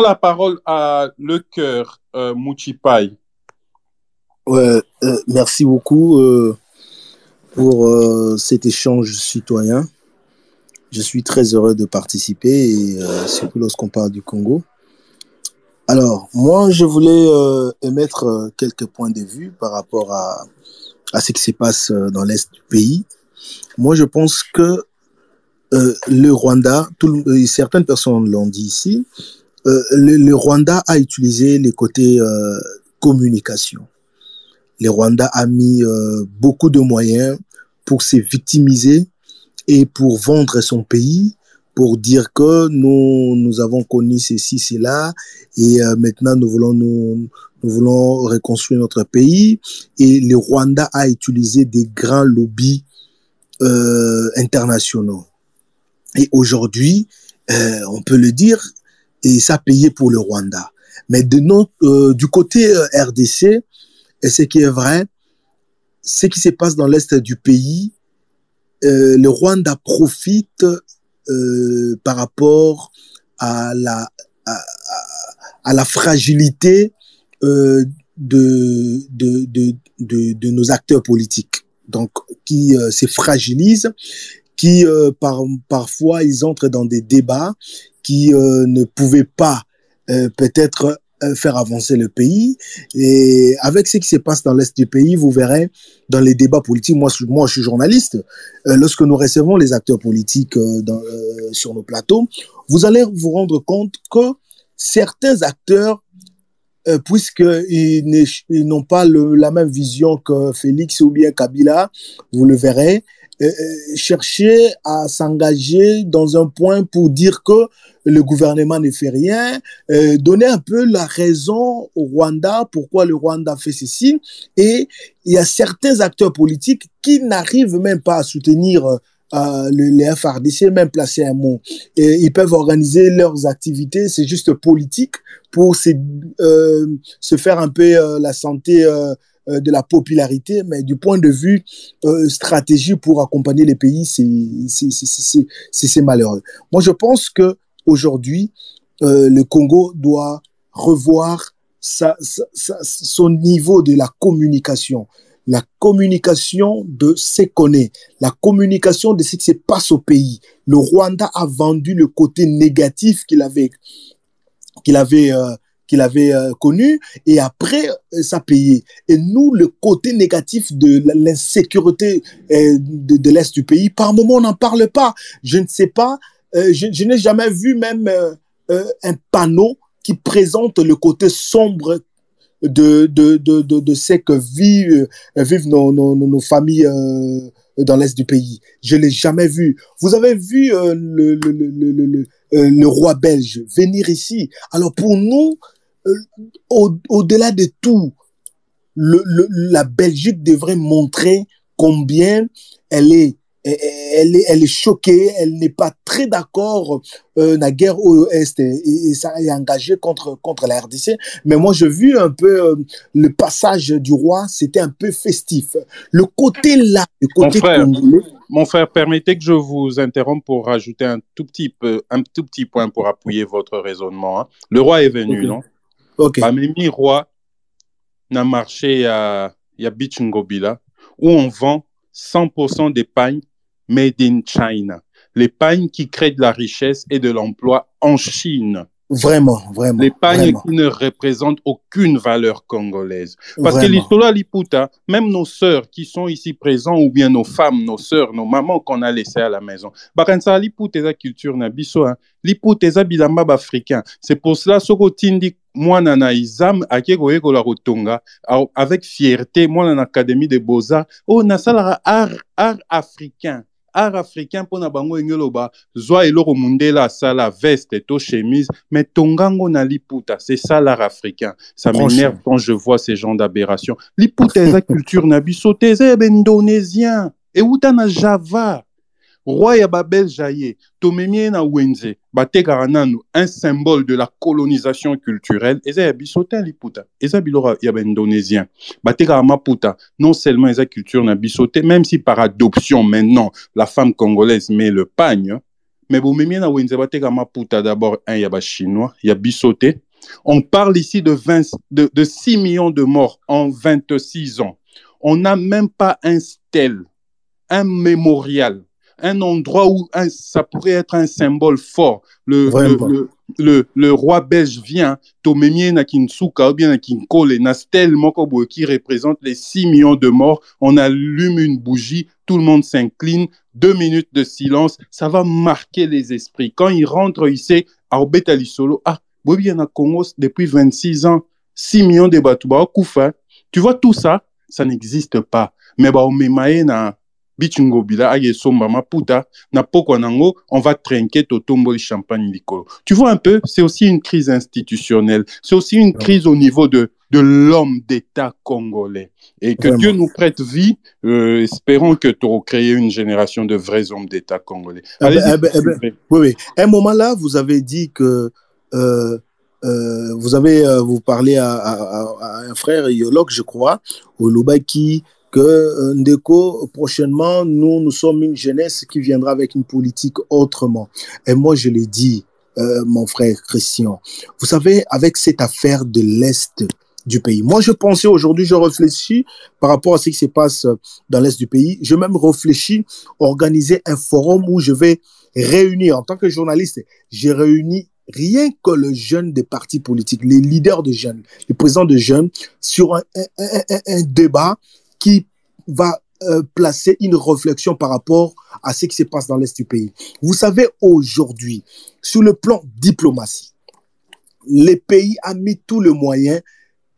la parole à Le Cœur euh, Mouchipai. Ouais, euh, merci beaucoup euh, pour euh, cet échange citoyen. Je suis très heureux de participer, surtout lorsqu'on parle du Congo. Alors, moi, je voulais émettre quelques points de vue par rapport à, à ce qui se passe dans l'Est du pays. Moi, je pense que le Rwanda, certaines personnes l'ont dit ici, euh, le, Rwanda a utilisé les côtés euh, communication. Le Rwanda a mis euh, beaucoup de moyens pour se victimiser et pour vendre son pays, pour dire que nous, nous avons connu ceci, cela, et maintenant nous voulons nous, voulons reconstruire notre pays. Et le Rwanda a utilisé des grands lobbies internationaux. Et aujourd'hui, on peut le dire, et ça payé pour le Rwanda. Mais de notre, euh, du côté euh, RDC, et ce qui est vrai, ce qui se passe dans l'est du pays, euh, le Rwanda profite euh, par rapport à la, à la fragilité euh, de, de, de, de, de nos acteurs politiques. Donc, qui euh, se fragilisent, qui euh, par, parfois ils entrent dans des débats qui euh, ne pouvaient pas euh, peut-être euh, faire avancer le pays. Et avec ce qui se passe dans l'Est du pays, vous verrez dans les débats politiques, moi, moi je suis journaliste, lorsque nous recevons les acteurs politiques sur nos plateaux, vous allez vous rendre compte que certains acteurs, puisqu'ils n'ont pas la même vision que Félix ou bien Kabila, vous le verrez, chercher à s'engager dans un point pour dire que le gouvernement ne fait rien, euh, donner un peu la raison au Rwanda, pourquoi le Rwanda fait ceci. Et il y a certains acteurs politiques qui n'arrivent même pas à soutenir euh, le, les FRDC, même placer un mot. Et ils peuvent organiser leurs activités, c'est juste politique pour se, euh, se faire un peu euh, la santé euh, de la popularité, mais du point de vue euh, stratégie pour accompagner les pays, c'est malheureux. Moi, je pense que aujourd'hui, euh, le Congo doit revoir son niveau de la communication. La communication de ce qu'on est, la communication de ce qui se passe au pays. Le Rwanda a vendu le côté négatif qu'il avait, qu'il avait, qu'il avait euh, connu et après euh, ça payé. Et nous, le côté négatif de l'insécurité euh, de, de l'Est du pays, par moment, on n'en parle pas. Je ne sais pas, euh, je, n'ai jamais vu même un panneau qui présente le côté sombre de, de, de, de, de ce que vivent, vivent nos, nos, familles dans l'Est du pays. Je ne l'ai jamais vu. Vous avez vu le, le, le, le, le roi belge venir ici? Alors pour nous, euh, au- au-delà de tout, le, le, la Belgique devrait montrer combien elle est, elle est, elle est choquée, elle n'est pas très d'accord euh, la guerre au Est et, et ça est engagé contre, contre la RDC. Mais moi, j'ai vu un peu euh, le passage du roi, c'était un peu festif. Le côté là, le Mon frère, congolais, mon frère, permettez que je vous interrompe pour rajouter un tout petit peu, un tout petit point pour appuyer votre raisonnement. hein. Le roi est venu, non? Ok, Bamemi roi n'a marché à, il y a Beach Ngobila, où on vend 100% des pagnes made in China. Les pagnes qui créent de la richesse et de l'emploi en Chine. vraiment, vraiment, Les pagnes vraiment, qui ne représentent aucune valeur congolaise. Parce que vraiment. l'histoire Liputa, même nos sœurs qui sont ici présents, ou bien nos femmes, nos sœurs, nos mamans qu'on a laissées à la maison, bakansa Liputa culture na biso, hein. Liputa bilamba africain. C'est pour cela, soko tindi mwana na izam ake koyekola kotonga avec fierté mwana na académie de beaux-arts. Oyo nasalaka art, art africain art africain mpo na bango enge loba zwa eloko mundele asala veste to chemise mais tongango na liputa c'est ça l'art africain. Ça m'énerve quand je vois ces gens d'aberration. Liputa eza culture na biso te eza ya baindonésien euta na java roi ya babelge ye na wenze batekaka nanu un symbole de la colonisation culturelle. Eza ya biso te liputa eza biloko ya baindonésien batekaka maputa non seulement eza culture na biso même si par adoption maintenant la femme congolaise met le pagne mais bomemi na wenze bateka maputa d'abord un ya bachinois ya biso te on parle ici de, 20, de, de 6 millions de morts en 26 ans. On n'a même pas un stèle un mémorial un endroit où un, ça pourrait être un symbole fort. Le, le, le, roi belge vient, Tomemie na Kinsuka ou bien na Kinkole, na stèle Mokobo qui représente les 6 millions de morts. On allume une bougie, tout le monde s'incline, deux minutes de silence, ça va marquer les esprits. Quand il rentre ici, à Obetali Solo, ah, bien na Congo depuis 26 ans, 6 millions de Batouba, Koufa. Tu vois tout ça, ça n'existe pas. Mais bah, bitungo bila aye somba maputa nango on va trinquer totomboli champagne likolo tu vois un peu c'est aussi une crise institutionnelle c'est aussi une crise au niveau de de l'homme d'État congolais. Et que Vraiment. Dieu nous prête vie, euh, espérons que tu auras créé une génération de vrais hommes d'État congolais. Eh ben, eh ben, eh ben, oui, oui. À un moment là, vous avez dit que euh, euh, vous avez euh, vous parlez à, à, à, un frère iologue, je crois, au Luba, qui que euh, Ndeko, prochainement, nous, nous sommes une jeunesse qui viendra avec une politique autrement. Et moi, je l'ai dit, euh, mon frère Christian, vous savez, avec cette affaire de l'Est du pays, moi, je pensais aujourd'hui, je réfléchis par rapport à ce qui se passe dans l'Est du pays, je même réfléchis organiser un forum où je vais réunir, en tant que journaliste, j'ai réuni rien que le jeune des partis politiques, les leaders de jeunes, les présidents de jeunes, sur un, un, un, un débat qui va euh, placer une réflexion par rapport à ce qui se passe dans l'Est du pays. Vous savez, aujourd'hui, sur le plan diplomatie, les pays a mis tout le moyen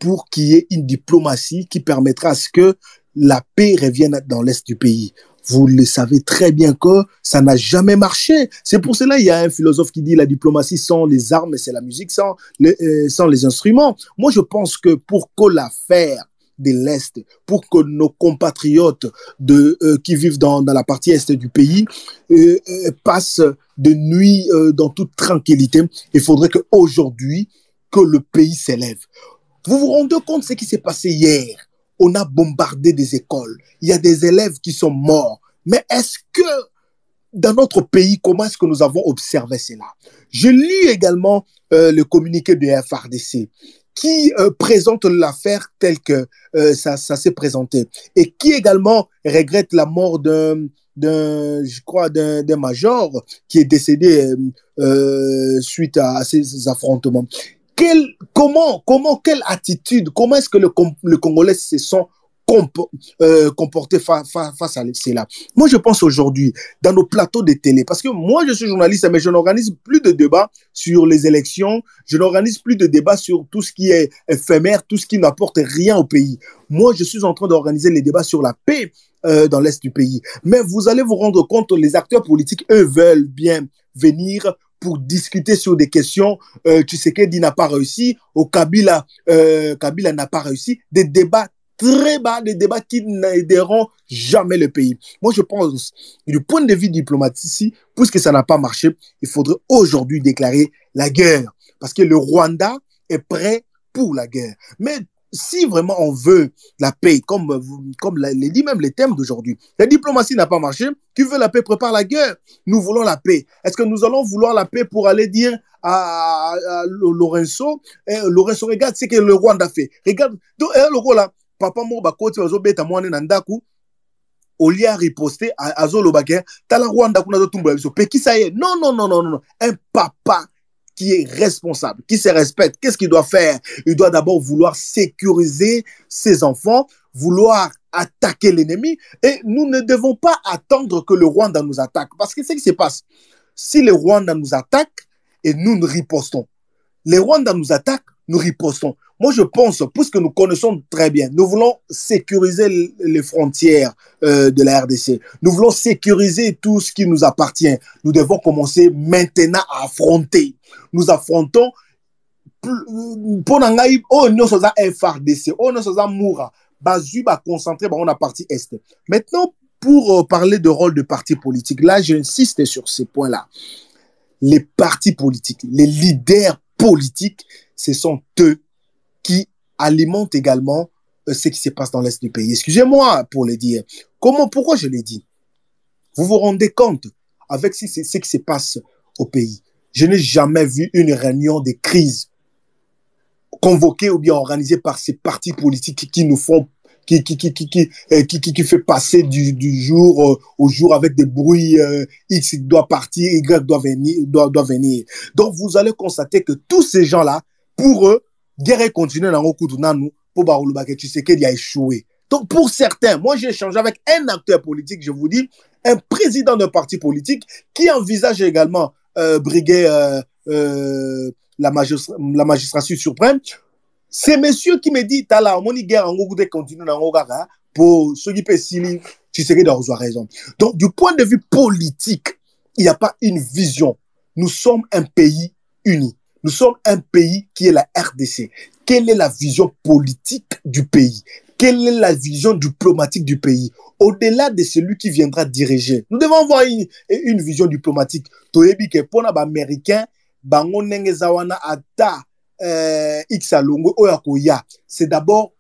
pour qu'il y ait une diplomatie qui permettra à ce que la paix revienne dans l'Est du pays. Vous le savez très bien que ça n'a jamais marché. C'est pour cela il y a un philosophe qui dit la diplomatie sans les armes, c'est la musique sans les, euh, sans les instruments. Moi, je pense que pour que l'affaire de l'Est, pour que nos compatriotes de, euh, qui vivent dans, dans, la partie Est du pays euh, euh, passent de nuit dans toute tranquillité. Il faudrait qu'aujourd'hui, que le pays s'élève. Vous vous rendez compte de ce qui s'est passé hier? On a bombardé des écoles. Il y a des élèves qui sont morts. Mais est-ce que dans notre pays, comment est-ce que nous avons observé cela? Je lis également le communiqué de FRDC qui euh, présente l'affaire telle que euh, ça, s'est présenté et qui également regrette la mort d'un d'un je crois d'un major qui est décédé euh, suite à ces affrontements. Quel, comment comment quelle attitude comment est-ce que le Congolais se sent euh, comporter fa fa face à cela. Moi, je pense aujourd'hui, dans nos plateaux de télé, parce que moi, je suis journaliste, mais je n'organise plus de débats sur les élections, je n'organise plus de débats sur tout ce qui est éphémère, tout ce qui n'apporte rien au pays. Moi, je suis en train d'organiser les débats sur la paix euh, dans l'Est du pays. Mais vous allez vous rendre compte, les acteurs politiques, eux, veulent bien venir pour discuter sur des questions. Euh, tu sais qu'il n'a pas réussi, au Kabila, euh, Kabila n'a pas réussi. Des débats très bas, des débats qui n'aideront jamais le pays. Moi, je pense, du point de vue diplomatique, puisque ça n'a pas marché, il faudrait aujourd'hui déclarer la guerre. Parce que le Rwanda est prêt pour la guerre. Mais si vraiment on veut la paix, comme, comme dit même les thèmes d'aujourd'hui, la diplomatie n'a pas marché, qui veut la paix prépare la guerre. Nous voulons la paix. Est-ce que nous allons vouloir la paix pour aller dire à, à, à Lorenzo, eh, Lorenzo, regarde ce que le Rwanda fait. Regarde, donc, eh, le là, papa moko bakoti bazobeta mwana na ndako olie ariposte azoloba ke tala rwanda kuna azotumbola biso pekisa ye? Non non non non non un papa qui est responsable, qui se respecte, qu'est-ce qu'il doit faire? Il doit d'abord vouloir sécuriser ses enfants, vouloir attaquer l'ennemi. Et nous ne devons pas attendre que le Rwanda nous attaque. Parce que c'est ce qui se passe. Si le Rwanda nous attaque et nous nous ripostons, les Rwanda nous attaquent, nous ripostons. Moi, je pense, puisque nous connaissons très bien, nous voulons sécuriser les frontières euh, de la RDC. Nous voulons sécuriser tout ce qui nous appartient. Nous devons commencer maintenant à affronter. Nous affrontons pour ngai oh nyonso FRDC za Moura bazui ba concentré ba on a partie est maintenant pour euh, parler de rôle de parti politique là j'insiste sur ces points là les partis politiques les leaders ce sont eux qui alimente également euh, ce qui se passe dans l'Est du pays. Excusez-moi pour le dire. Comment, pourquoi je l'ai dit Vous vous rendez compte avec ce qui se passe au pays? Je n'ai jamais vu une réunion de crise convoquée ou bien organisée par ces partis politiques qui nous font qui, qui, qui, euh, qui, qui, qui fait passer du, du jour euh, au jour avec des bruits euh, X doit partir, Y doit venir, doit, doit venir. Donc vous allez constater que tous ces gens-là, pour eux, guerre continue dans nous, pour Baroulubake, tu sais qu'il a échoué. Donc pour certains, moi j'ai échangé avec un acteur politique, je vous dis, un président d'un parti politique qui envisage également briguer la magistrature suprême c'est monsieur qui me dit tala moni guerre en gogo de continuer dans ngogaka pour ceux qui sili tu que dans raison. Donc du point de vue politique il n'y a pas une vision. Nous sommes un pays uni. Nous sommes un pays qui est la RDC quelle est la vision politique du pays? Quelle est la vision diplomatique du pays? Au-delà de celui qui viendra diriger nous devons avoir une, vision diplomatique. Toyebi ke pona ba américain bango ata euh, X Oyakoya, c'est d'abord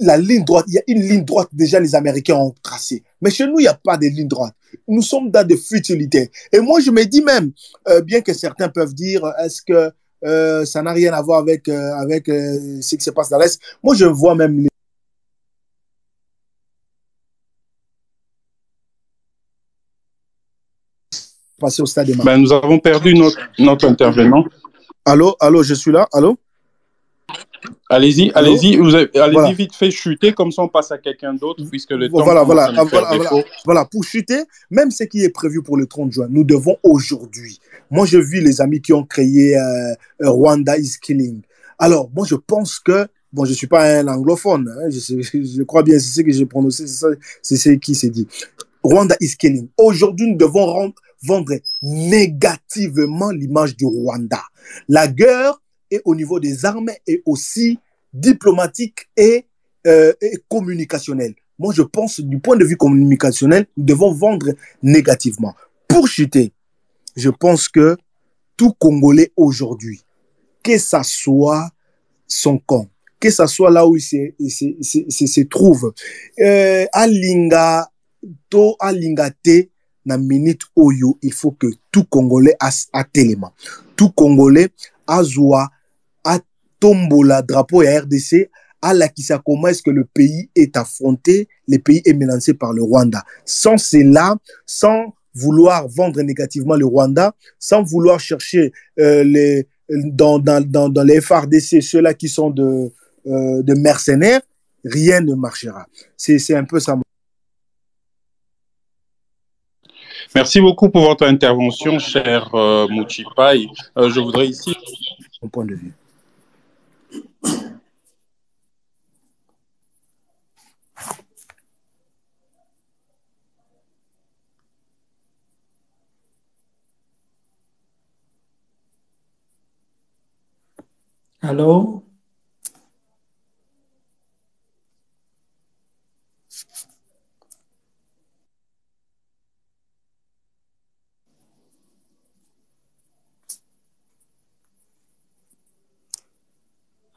la ligne droite. Il y a une ligne droite déjà les Américains ont tracée. Mais chez nous, il n'y a pas de ligne droite. Nous sommes dans des futilités. Et moi, je me dis même, euh, bien que certains peuvent dire, est-ce que euh, ça n'a rien à voir avec, euh, avec ce qui se passe dans l'Est Moi, je vois même les passer au stade de ben, Nous avons perdu notre, notre intervenant. Allô, allô, je suis là. Allô? Allez-y, allez-y, allez voilà. vite fait chuter, comme ça on passe à quelqu'un d'autre, puisque le temps. Voilà, voilà, voilà, voilà, voilà, pour chuter, même ce qui est prévu pour le 30 juin, nous devons aujourd'hui. Moi, je vis les amis qui ont créé euh, Rwanda is Killing. Alors, moi, je pense que, bon, je ne suis pas un anglophone, hein, je, je, crois bien, c'est ce que j'ai prononcé, c'est ce qui s'est dit. Rwanda is Killing. Aujourd'hui, nous devons rendre, vendre négativement l'image du Rwanda. La guerre est au niveau des armes et aussi diplomatique et, euh, et communicationnel. Moi, je pense, du point de vue communicationnel, nous devons vendre négativement. Pour chuter, je pense que tout Congolais aujourd'hui, que ça soit son camp, que ça soit là où il se, se, se, se trouve, euh, alinga, to na minute oyo, il faut que tout Congolais a, a télément. Tout Congolais azwa atombola drapeau ya RDC alakisa comment est-ce que le pays est affronté, le pays est menacé par le Rwanda. Sans cela, sans vouloir vendre négativement le Rwanda, sans vouloir chercher euh, les, dans, dans, dans, dans les FRDC ceux-là qui sont de, euh, de mercenaires, rien ne marchera. C'est un peu ça. Merci beaucoup pour votre intervention, cher euh, Mouchipai. Euh, je voudrais ici... Mon point de vue. Allô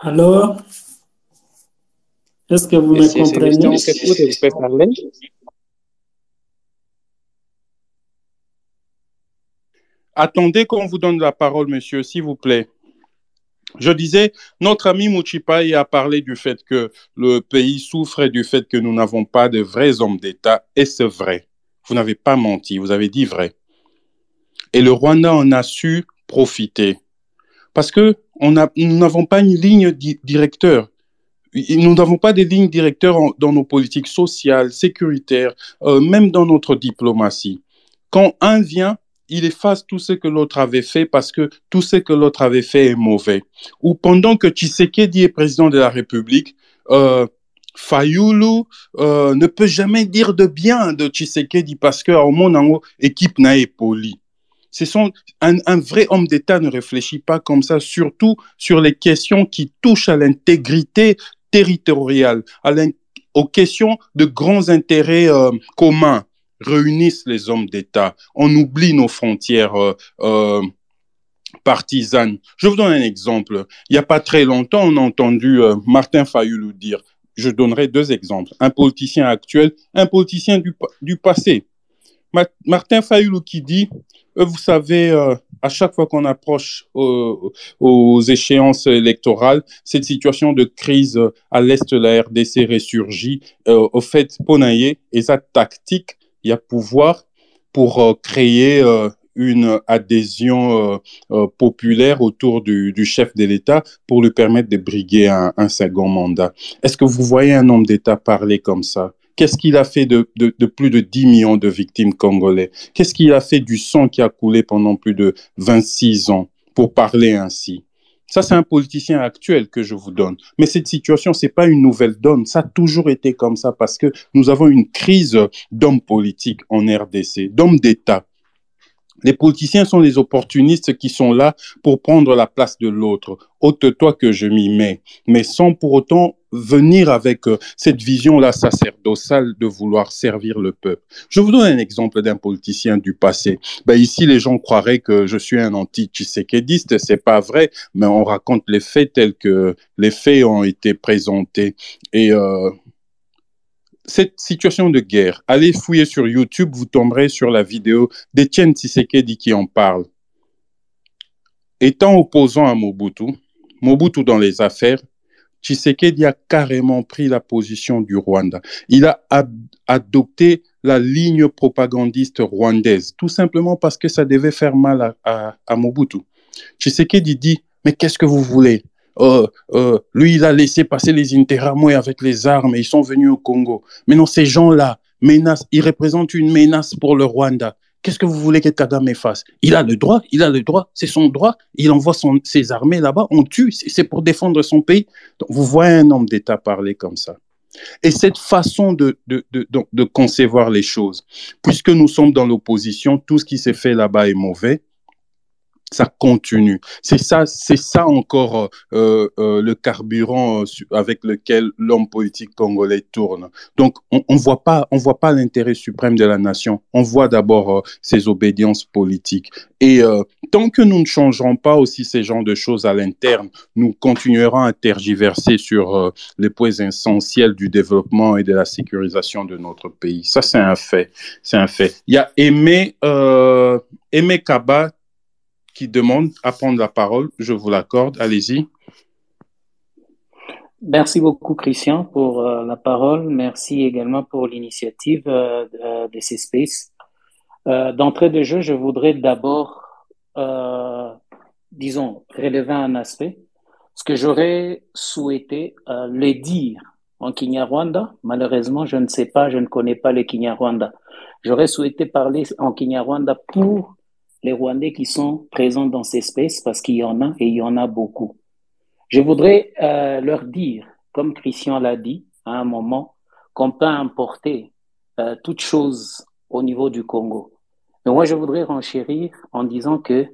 Allô Est-ce que vous me comprenez? Attendez qu'on vous donne la parole, monsieur, s'il vous plaît. Je disais, notre ami Mouchipai a parlé du fait que le pays souffre et du fait que nous n'avons pas de vrais hommes d'État, et c'est vrai. Vous n'avez pas menti, vous avez dit vrai. Et le Rwanda en a su profiter. Parce que on nous n'avons pas une ligne di directeur. Nous n'avons pas des lignes directeurs en, dans nos politiques sociales, sécuritaires, euh, même dans notre diplomatie. Quand un vient, il efface tout ce que l'autre avait fait parce que tout ce que l'autre avait fait est mauvais. Ou pendant que Tshisekedi est président de la République, euh, Fayoulou euh, ne peut jamais dire de bien de Tshisekedi parce que au monde équipe n'a poli. Ce sont un, vrai homme d'État ne réfléchit pas comme ça, surtout sur les questions qui touchent à l'intégrité territoriale, aux questions de grands intérêts euh, communs réunissent les hommes d'État. On oublie nos frontières euh, euh, partisanes. Je vous donne un exemple. Il n'y a pas très longtemps, on a entendu Martin Fayoulou dire, je donnerai deux exemples, un politicien actuel, un politicien du, passé. Ma Martin Fayoulou qui dit, vous savez, à chaque fois qu'on approche aux échéances électorales, cette situation de crise à l'est de la RDC ressurgit. au fait, Ponaye et sa tactique, il y a pouvoir pour créer une adhésion populaire autour du, chef de l'État pour lui permettre de briguer un second mandat. Est-ce que vous voyez un homme d'État parler comme ça? Qu'est-ce qu'il a fait de, plus de 10 millions de victimes congolais Qu'est-ce qu'il a fait du sang qui a coulé pendant plus de 26 ans pour parler ainsi? Ça, c'est un politicien actuel que je vous donne. Mais cette situation, c'est pas une nouvelle donne. Ça a toujours été comme ça parce que nous avons une crise d'hommes politiques en RDC, d'hommes d'État. Les politiciens sont des opportunistes qui sont là pour prendre la place de l'autre. Ôte-toi que je m'y mets, mais sans pour autant venir avec euh, cette vision-là sacerdotale de vouloir servir le peuple. Je vous donne un exemple d'un politicien du passé. Ben ici, les gens croiraient que je suis un anti-tshisekediste. C'est pas vrai, mais on raconte les faits tels que les faits ont été présentés. Et euh, cette situation de guerre, allez fouiller sur YouTube, vous tomberez sur la vidéo d'Etienne Tshisekedi qui en parle. Étant opposant à Mobutu, Mobutu dans les affaires, Tshisekedi a carrément pris la position du Rwanda. Il a adopté la ligne propagandiste rwandaise, tout simplement parce que ça devait faire mal à, Mobutu. Tshisekedi dit, mais qu'est-ce que vous voulez? Euh, euh, lui, il a laissé passer les Interamwe avec les armes et ils sont venus au Congo. Mais non, ces gens-là, menace, ils représentent une menace pour le Rwanda. Qu'est-ce que vous voulez que Kagame fasse Il a le droit, il a le droit, c'est son droit. Il envoie ses armées là-bas, on tue, c'est pour défendre son pays. Donc, vous voyez un homme d'État parler comme ça. Et cette façon de, de, de, de, concevoir les choses, puisque nous sommes dans l'opposition, tout ce qui s'est fait là-bas est mauvais, ça continue. C'est ça, c'est ça encore euh, euh, le carburant euh, avec lequel l'homme politique congolais tourne. Donc, on, on voit pas, on voit pas l'intérêt suprême de la nation. On voit d'abord ses obédiences politiques. Et tant que nous ne changerons pas aussi ces genres de choses à l'interne, nous continuerons à tergiverser sur les points essentiels du développement et de la sécurisation de notre pays. Ça, c'est un fait. C'est un fait. Il y a Aimé, Aimé Kaba qui demande à prendre la parole. Je vous l'accorde. Allez-y. Merci beaucoup, Christian, pour euh, la parole. Merci également pour l'initiative euh, de ces spaces. Euh, d'entrée de jeu, je voudrais d'abord, disons, relever un aspect. Ce que j'aurais souhaité le dire en Kinyarwanda, malheureusement, je ne sais pas, je ne connais pas le Kinyarwanda. J'aurais souhaité parler en Kinyarwanda pour les Rwandais qui sont présents dans ces spaces parce qu'il y en a et il y en a beaucoup. Je voudrais euh, leur dire, comme Christian l'a dit à un moment, qu'on peut importer euh, toute chose au niveau du Congo. Mais moi, je voudrais renchérir en disant que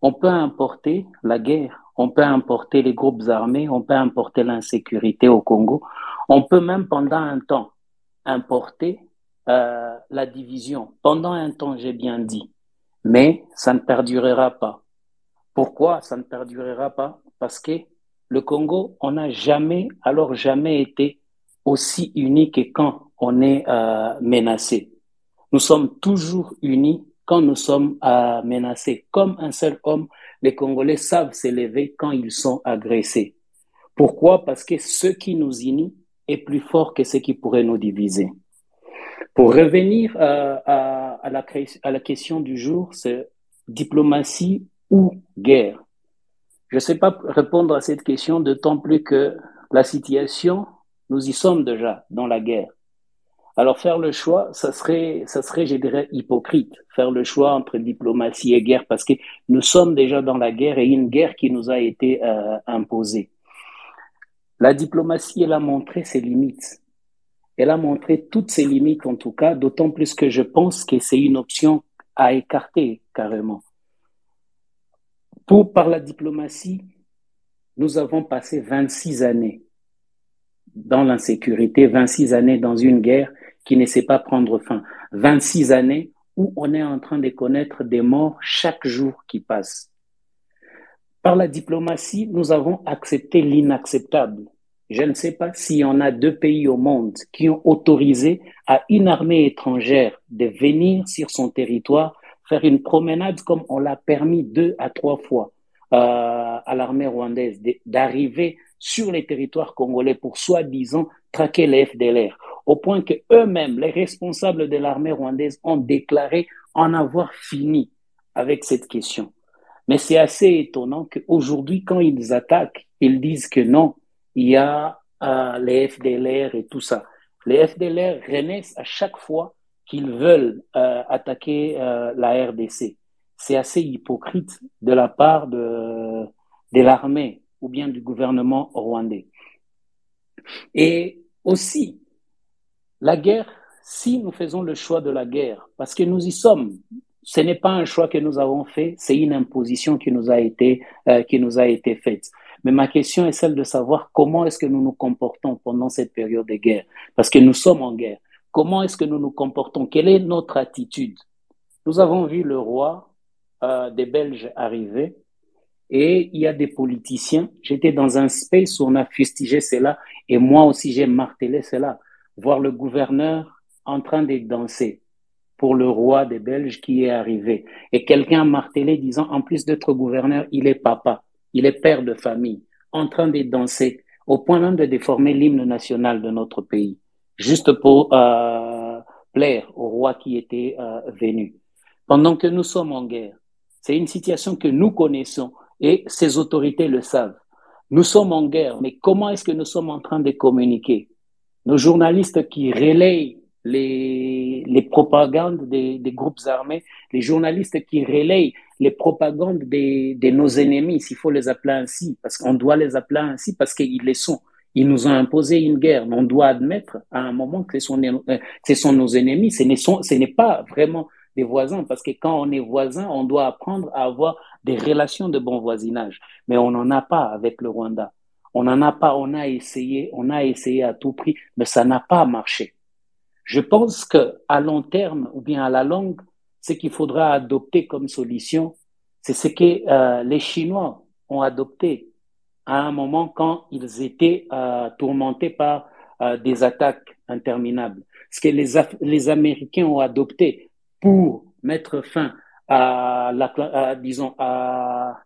on peut importer la guerre, on peut importer les groupes armés, on peut importer l'insécurité au Congo, on peut même pendant un temps importer euh, la division. Pendant un temps, j'ai bien dit. Mais ça ne perdurera pas. Pourquoi ça ne perdurera pas? Parce que le Congo, on n'a jamais, alors jamais été aussi unis que quand on est euh, menacé. Nous sommes toujours unis quand nous sommes euh, menacés. Comme un seul homme, les Congolais savent s'élever quand ils sont agressés. Pourquoi? Parce que ce qui nous unit est plus fort que ce qui pourrait nous diviser. Pour revenir euh, à, la question du jour, c'est diplomatie ou guerre? Je ne sais pas répondre à cette question, d'autant plus que la situation, nous y sommes déjà dans la guerre. Alors faire le choix, ça serait, ça serait, je dirais, hypocrite, faire le choix entre diplomatie et guerre, parce que nous sommes déjà dans la guerre et une guerre qui nous a été euh, imposée. La diplomatie, elle a montré ses limites. Elle a montré toutes ses limites en tout cas, d'autant plus que je pense que c'est une option à écarter carrément. Par la diplomatie, nous avons passé 26 années dans l'insécurité, 26 années dans une guerre qui ne sait pas prendre fin, 26 années où on est en train de connaître des morts chaque jour qui passe. Par la diplomatie, nous avons accepté l'inacceptable. Je ne sais pas s'il y en a deux pays au monde qui ont autorisé à une armée étrangère de venir sur son territoire faire une promenade comme on l'a permis deux à trois fois euh, à l'armée rwandaise d'arriver sur les territoires congolais pour soi-disant traquer les FDLR, au point que eux-mêmes, les responsables de l'armée rwandaise, ont déclaré en avoir fini avec cette question. Mais c'est assez étonnant qu'aujourd'hui, quand ils attaquent, ils disent que non, il y a euh, les FDLR et tout ça. Les FDLR renaissent à chaque fois qu'ils veulent euh, attaquer euh, la RDC. C'est assez hypocrite de la part de, l'armée ou bien du gouvernement rwandais. Et aussi, la guerre, si nous faisons le choix de la guerre, parce que nous y sommes, ce n'est pas un choix que nous avons fait, c'est une imposition qui nous a été, qui nous a été faite. Mais ma question est celle de savoir comment est-ce que nous nous comportons pendant cette période de guerre, parce que nous sommes en guerre. Comment est-ce que nous nous comportons? Quelle est notre attitude? Nous avons vu le roi euh, des Belges arriver et il y a des politiciens. J'étais dans un space où on a fustigé cela et moi aussi j'ai martelé cela. Voir le gouverneur en train de danser pour le roi des Belges qui est arrivé. Et quelqu'un martelé disant, en plus d'être gouverneur, il est papa, il est père de famille, en train de danser, au point même de déformer l'hymne national de notre pays, juste pour euh, plaire au roi qui était euh, venu. Pendant que nous sommes en guerre, c'est une situation que nous connaissons et ces autorités le savent. Nous sommes en guerre, mais comment est-ce que nous sommes en train de communiquer? Nos journalistes qui relayent les, propagandes des, des, groupes armés, les journalistes qui relayent les propagandes des, de nos ennemis, s'il faut les appeler ainsi, parce qu'on doit les appeler ainsi parce qu'ils les sont. Ils nous ont imposé une guerre. On doit admettre à un moment que ce sont, euh, ce sont nos ennemis. Ce n'est pas vraiment des voisins, parce que quand on est voisin, on doit apprendre à avoir des relations de bon voisinage. Mais on n'en a pas avec le Rwanda. On n'en a pas, on a essayé, on a essayé à tout prix, mais ça n'a pas marché. Je pense que à long terme ou bien à la longue, ce qu'il faudra adopter comme solution, c'est ce que euh, les Chinois ont adopté à un moment quand ils étaient euh, tourmentés par euh, des attaques interminables. Ce que les, les Américains ont adopté pour mettre fin à la, disons, à,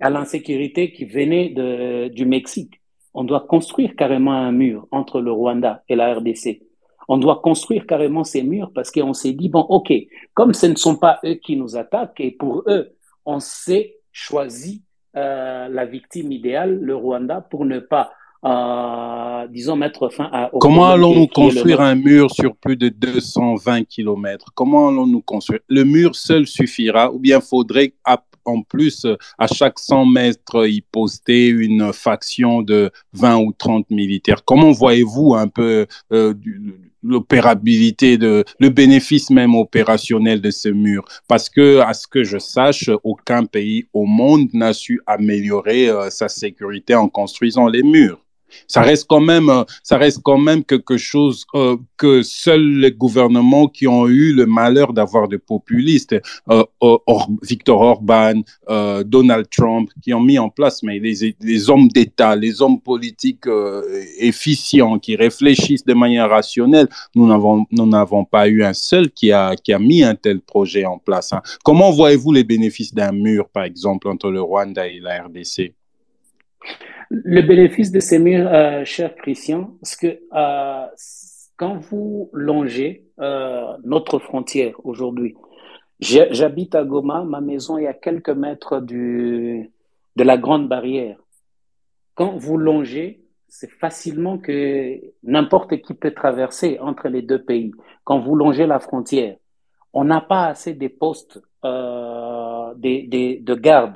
à l'insécurité qui venait de, du Mexique. On doit construire carrément un mur entre le Rwanda et la RDC. On doit construire carrément ces murs parce qu'on s'est dit, bon, OK, comme ce ne sont pas eux qui nous attaquent et pour eux, on s'est choisi euh, la victime idéale, le Rwanda, pour ne pas, euh, disons, mettre fin à... Comment allons-nous construire un mur sur plus de 220 km Comment allons-nous construire? Le mur seul suffira ou bien faudrait en plus, à chaque 100 mètres, y poster une faction de 20 ou 30 militaires? Comment voyez-vous un peu euh, l'opérabilité, de, le bénéfice même opérationnel de ce mur. Parce que, à ce que je sache, aucun pays au monde n'a su améliorer euh, sa sécurité en construisant les murs. Ça reste quand même, euh, ça reste quand même quelque chose euh, que seuls les gouvernements qui ont eu le malheur d'avoir des populistes, euh, Or, Victor Orban, euh, Donald Trump, qui ont mis en place, mais les, hommes d'État, les hommes politiques euh, efficients, qui réfléchissent de manière rationnelle, nous n'avons, pas eu un seul qui a, qui a mis un tel projet en place. Hein. Comment voyez-vous les bénéfices d'un mur, par exemple, entre le Rwanda et la RDC? Le bénéfice de ces murs, euh, cher Christian, parce que euh, quand vous longez euh, notre frontière aujourd'hui, j'habite à Goma, ma maison est à quelques mètres du, de la grande barrière. Quand vous longez, c'est facilement que n'importe qui peut traverser entre les deux pays. Quand vous longez la frontière, on n'a pas assez de postes de garde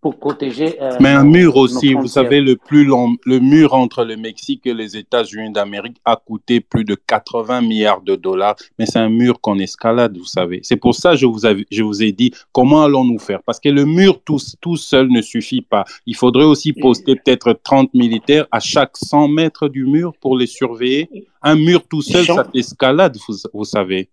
pour protéger. Euh, Mais un mur aussi, vous savez, le plus long, le mur entre le Mexique et les États-Unis d'Amérique a coûté plus de 80 milliards de dollars. Mais c'est un mur qu'on escalade, vous savez. C'est pour ça que je vous, je vous ai dit comment allons-nous faire? Parce que le mur tout, tout seul ne suffit pas. Il faudrait aussi poster peut-être 30 militaires à chaque 100 mètres du mur pour les surveiller. Un mur tout seul, ça escalade, vous, vous savez.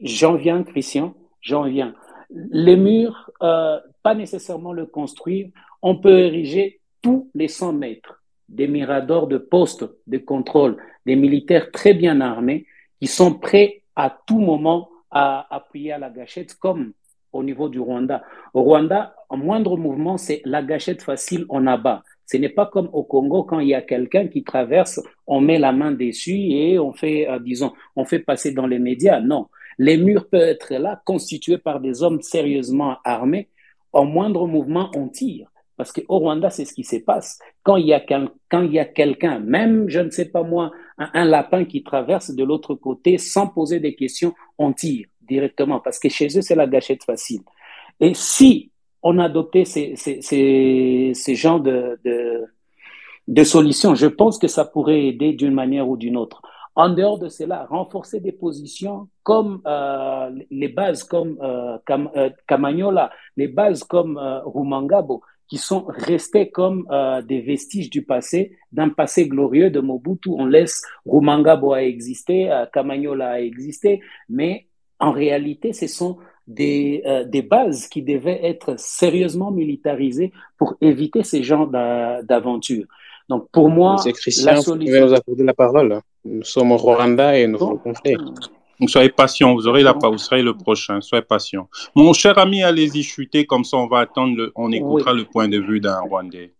J'en viens, Christian, j'en viens. Les murs, euh, pas nécessairement le construire, on peut ériger tous les 100 mètres des miradors de postes de contrôle, des militaires très bien armés qui sont prêts à tout moment à appuyer à la gâchette comme au niveau du Rwanda. Au Rwanda, un moindre mouvement, c'est la gâchette facile, on abat. Ce n'est pas comme au Congo quand il y a quelqu'un qui traverse, on met la main dessus et on fait, euh, disons, on fait passer dans les médias. Non, les murs peuvent être là, constitués par des hommes sérieusement armés. Au moindre mouvement, on tire. Parce qu'au Rwanda, c'est ce qui se passe. Quand il y a, quelqu'un, même, je ne sais pas moi, un, lapin qui traverse de l'autre côté sans poser des questions, on tire directement. Parce que chez eux, c'est la gâchette facile. Et si on adoptait ces, ces, ces, ces genres de, de, de solutions, je pense que ça pourrait aider d'une manière ou d'une autre. En dehors de cela, renforcer des positions comme euh, les bases comme euh, euh les bases comme euh, Rumangabo, qui sont restées comme des vestiges du passé, d'un passé glorieux de Mobutu. On laisse Rumangabo à exister, Kamanyola à exister, mais en réalité, ce sont des, des bases qui devaient être sérieusement militarisées pour éviter ces genres d'aventures. Donc, pour moi, Christian, la solution... vous nous accorder la parole. Nous sommes au Rwanda et nous bon. rencontrons. Donc, soyez patient, vous aurez la vous serez le prochain, soyez patient. Mon cher ami, allez-y chuter, comme ça on va attendre, le, on écoutera oui. le point de vue d'un Rwandais.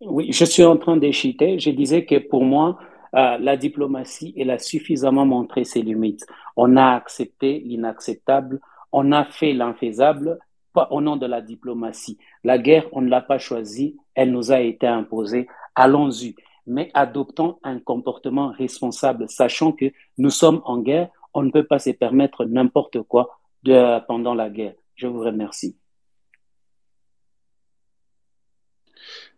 Oui, je suis en train d'échiter. Je disais que pour moi, euh, la diplomatie, elle a suffisamment montré ses limites. On a accepté l'inacceptable, on a fait l'infaisable, pas au nom de la diplomatie. La guerre, on ne l'a pas choisie, elle nous a été imposée. Allons-y, mais adoptons un comportement responsable, sachant que nous sommes en guerre, on ne peut pas se permettre n'importe quoi pendant la guerre. Je vous remercie.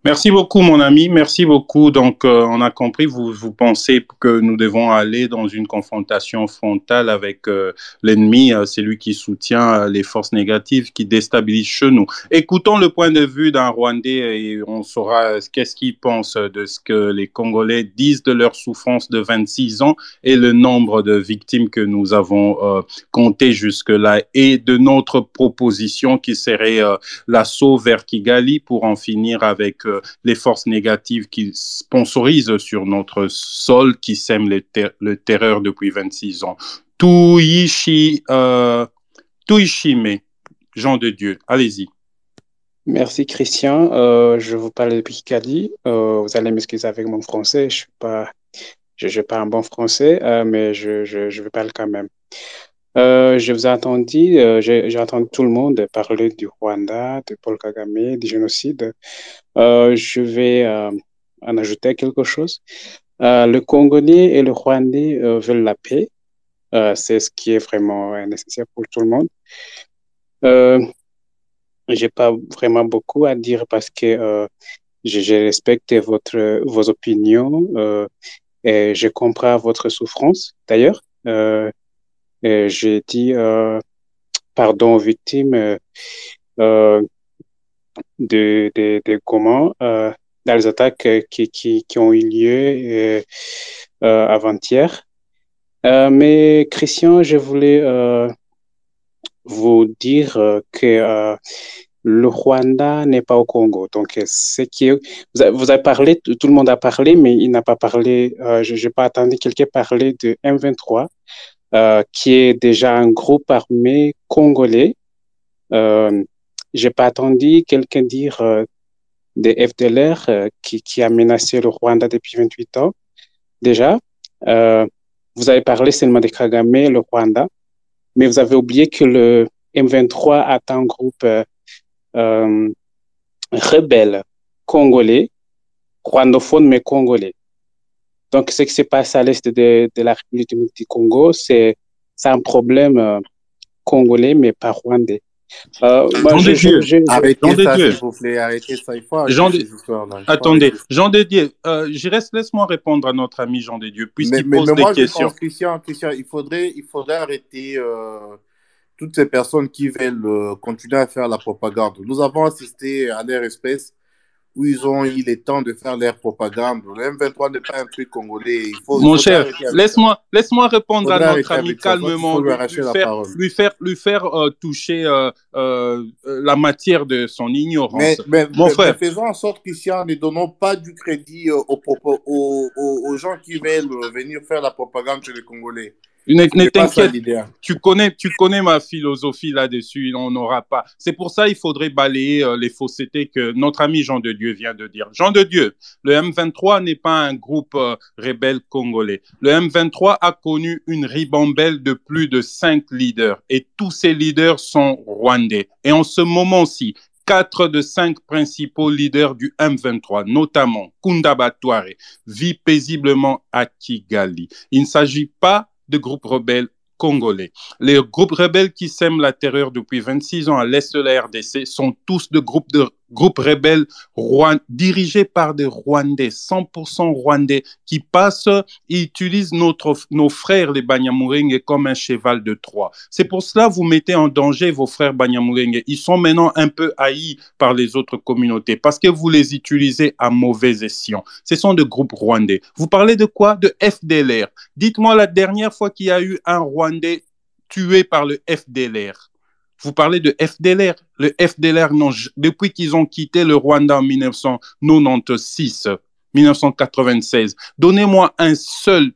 Merci beaucoup, mon ami. Merci beaucoup. Donc, euh, on a compris, vous, pensez que nous devons aller dans une confrontation frontale avec euh, l'ennemi, euh, c'est lui qui soutient les forces négatives qui déstabilisent chez nous. Écoutons le point de vue d'un Rwandais et on saura qu'est-ce qu'il pense de ce que les Congolais disent de leur souffrance de 26 ans et le nombre de victimes que nous avons compté jusque-là et de notre proposition qui serait l'assaut vers Kigali pour en finir avec les forces négatives qui sponsorisent sur notre sol, qui sèment le, ter terreur depuis 26 ans. Touishi, euh, Jean de Dieu, allez-y. Merci Christian. Euh, je vous parle de Picardie. Euh, vous allez m'excuser avec mon français. Je suis pas, je, un bon français, euh, mais je, je, je parle quand même. Euh, je vous ai entendu, euh, j'ai entendu tout le monde parler du Rwanda, de Paul Kagame, du génocide. Euh, je vais euh, en ajouter quelque chose. Euh, le Congolais et le Rwandais veulent la paix. C'est ce qui est vraiment nécessaire pour tout le monde. j'ai pas vraiment beaucoup à dire parce que je, je, respecte votre, vos opinions et je comprends votre souffrance d'ailleurs. J'ai dit euh, pardon aux victimes euh, euh, de, de, de comment euh, attaques qui, qui, qui ont eu lieu euh, avant-hier. mais Christian, je voulais vous dire que le Rwanda n'est pas au Congo. Donc, ce qui vous, avez, parlé, tout le monde a parlé, mais il n'a pas parlé, euh, je n'ai pas attendu quelqu'un parler de M23 euh, qui est déjà un groupe armé congolais. Euh, j'ai pas attendu quelqu'un dire euh, des FDLR euh, qui, qui a menacé le Rwanda depuis 28 ans. Déjà, euh, vous avez parlé seulement de Kagame, le Rwanda, mais vous avez oublié que le M23 a un groupe rebelle congolais, rwandophone mais congolais. Donc, ce qui se passe à l'est de, de, la République du Congo, c'est un problème euh, congolais, mais pas rwandais. Euh, moi, Jean je, Dieu, je, je, arrêtez Jean ça, s'il vous plaît, arrêtez ça. Il faut Jean de... histoires, Attendez, Jean de Dieu, euh, je reste, laisse-moi répondre à notre ami Jean de Dieu, puisqu'il pose mais des moi, questions. Pense, Christian, Christian, il faudrait, il faudrait arrêter euh, toutes ces personnes qui veulent euh, continuer à faire la propagande. Nous avons assisté à leur espèce où ils ont eu le temps de faire leur propagande. Le M23 n'est pas un truc congolais. Il faut, Mon cher, laisse-moi laisse répondre à notre ami calmement, lui, lui, faire, lui, faire, lui faire euh, toucher euh, euh, la matière de son ignorance. Mais, mais, Mon mais, frère. Mais faisons en sorte qu'ici, ne donnons pas du crédit aux, aux, aux, aux, gens qui veulent venir faire la propagande chez les Congolais. Ne, ne t'inquiète, tu connais, tu connais ma philosophie là-dessus, on n'aura pas. C'est pour ça qu'il faudrait balayer euh, les faussetés que notre ami Jean de Dieu vient de dire. Jean de Dieu, le M23 n'est pas un groupe euh, rebelle congolais. Le M23 a connu une ribambelle de plus de cinq leaders et tous ces leaders sont rwandais. Et en ce moment-ci, quatre de cinq principaux leaders du M23, notamment Kunda Batware, vivent paisiblement à Kigali. Il ne s'agit pas de groupes rebelles congolais. Les groupes rebelles qui sèment la terreur depuis 26 ans à l'est de la RDC sont tous de groupes de groupe rebelle dirigé par des Rwandais, 100% Rwandais, qui passent et utilisent notre, nos frères les Banyamulenge comme un cheval de Troie. C'est pour cela que vous mettez en danger vos frères Banyamulenge. Ils sont maintenant un peu haïs par les autres communautés parce que vous les utilisez à mauvais escient. Ce sont des groupes rwandais. Vous parlez de quoi? De FDLR. Dites-moi la dernière fois qu'il y a eu un Rwandais tué par le FDLR. Vous parlez de FDLR. Le FDLR, depuis qu'ils ont quitté le Rwanda en 1996, 1996, donnez-moi un seul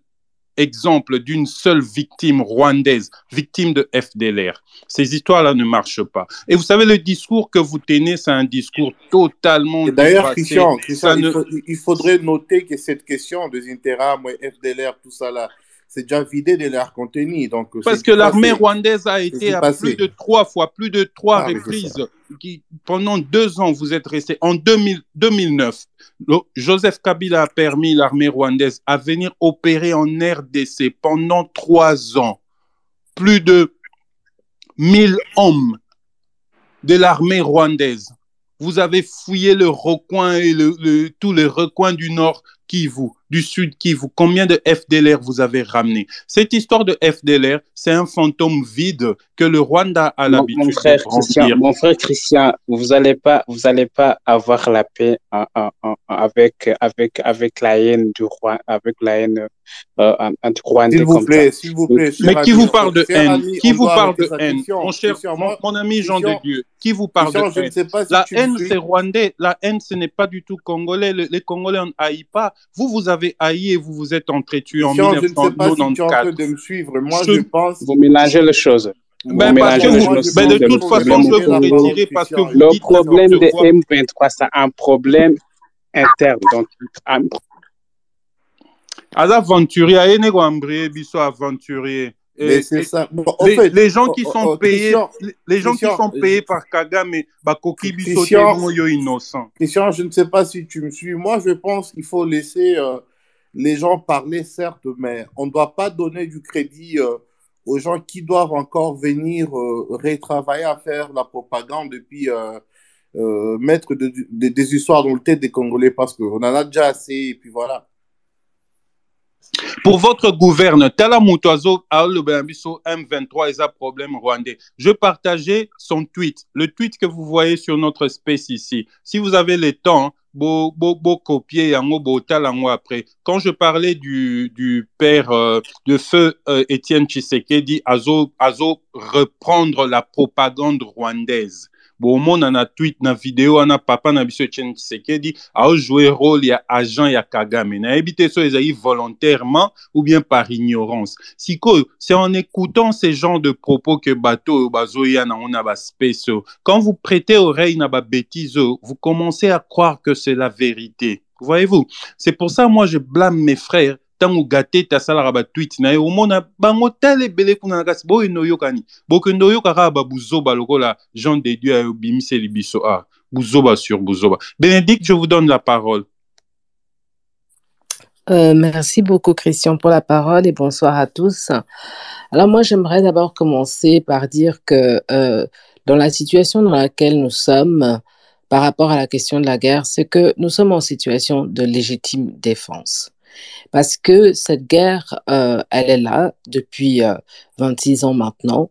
exemple d'une seule victime rwandaise, victime de FDLR. Ces histoires-là ne marchent pas. Et vous savez, le discours que vous tenez, c'est un discours totalement... D'ailleurs, Christian, il, faudrait noter que cette question des Interam, FDLR, tout ça là, c'est déjà vidé de leur contenu. Donc, Parce que l'armée rwandaise a été à plus de trois fois, plus de trois ah, reprises. Qui, pendant deux ans, vous êtes resté. En 2000, 2009, Joseph Kabila a permis l'armée rwandaise à venir opérer en RDC pendant trois ans. Plus de 1000 hommes de l'armée rwandaise. Vous avez fouillé le recoin et le, le, tous les recoins du nord Kivu, du sud Kivu, combien de FDLR vous avez ramené? Cette histoire de FDLR, c'est un fantôme vide que le Rwanda a l'habitude mon frère Christian, Mon frère Christian, vous n'allez pas, vous allez pas avoir la paix avec, avec, avec la haine du roi, avec la haine euh, S'il vous plaît, s'il vous plaît. Mais qui vous parle de haine? Qui vous parle de haine? Mon cher, mon, ami Jean de Dieu, qui vous parle de haine? La haine, c'est rwandais. La haine, ce n'est pas du tout congolais. Les Congolais haïssent pas. Vous, vous avez haï et vous vous êtes entretué en 1994. Je ne sais pas si tu es en train de me suivre. Moi, je, pense... Vous mélangez les choses. Ben, parce que vous, ben de toute façon, je vais vous retirer parce que vous Le dites problème de M23, c'est un problème interne. Donc, aza aventurier ayene koambrie biso aventurier mais c'est ça. Bon, les, fait, les, gens qui sont oh, payés, Christian, les gens Christian, qui sont payés par Kagame, yo innocent. Christian, je ne sais pas si tu me suis. Moi, je pense qu'il faut laisser euh, les gens parler, certes, mais on ne doit pas donner du crédit euh, aux gens qui doivent encore venir euh, retravailler à faire la propagande euh, euh, mettre de, de, des histoires dans le tête des Congolais parce qu'on en a déjà assez et puis voilà. Pour votre gouverne, Tala Mutoazo a le M23 et problème rwandais. Je partageais son tweet, le tweet que vous voyez sur notre space ici. Si vous avez le temps, beau, beau, beau copier yango botalango après. Quand je parlais du, du père euh, de feu euh, Étienne Tshisekedi, azo, azo reprendre la propagande rwandaise. Bomona na tweet na video wana papa na biso etienne tshisekedi aojoue rôle ya agent ya kagame. Nayebi te so ezali volontairement ou bien par ignorance. Sikoyo c'est en écoutant ces genres de propos que bato oyo bazoya nango na quand vous prêtez oreille na babétise vous commencez à croire que c'est la vérité. Voyez-vous? C'est pour ça moi je blâme mes frères ntango asalaka na ye omona jean de dieu ah, bénédicte je vous donne la parole Euh, merci beaucoup, Christian, pour la parole et bonsoir à tous. Alors moi, j'aimerais d'abord commencer par dire que euh, dans la situation dans laquelle nous sommes par rapport à la question de la guerre, c'est que nous sommes en situation de légitime défense. Parce que cette guerre, euh, elle est là depuis euh, 26 ans maintenant.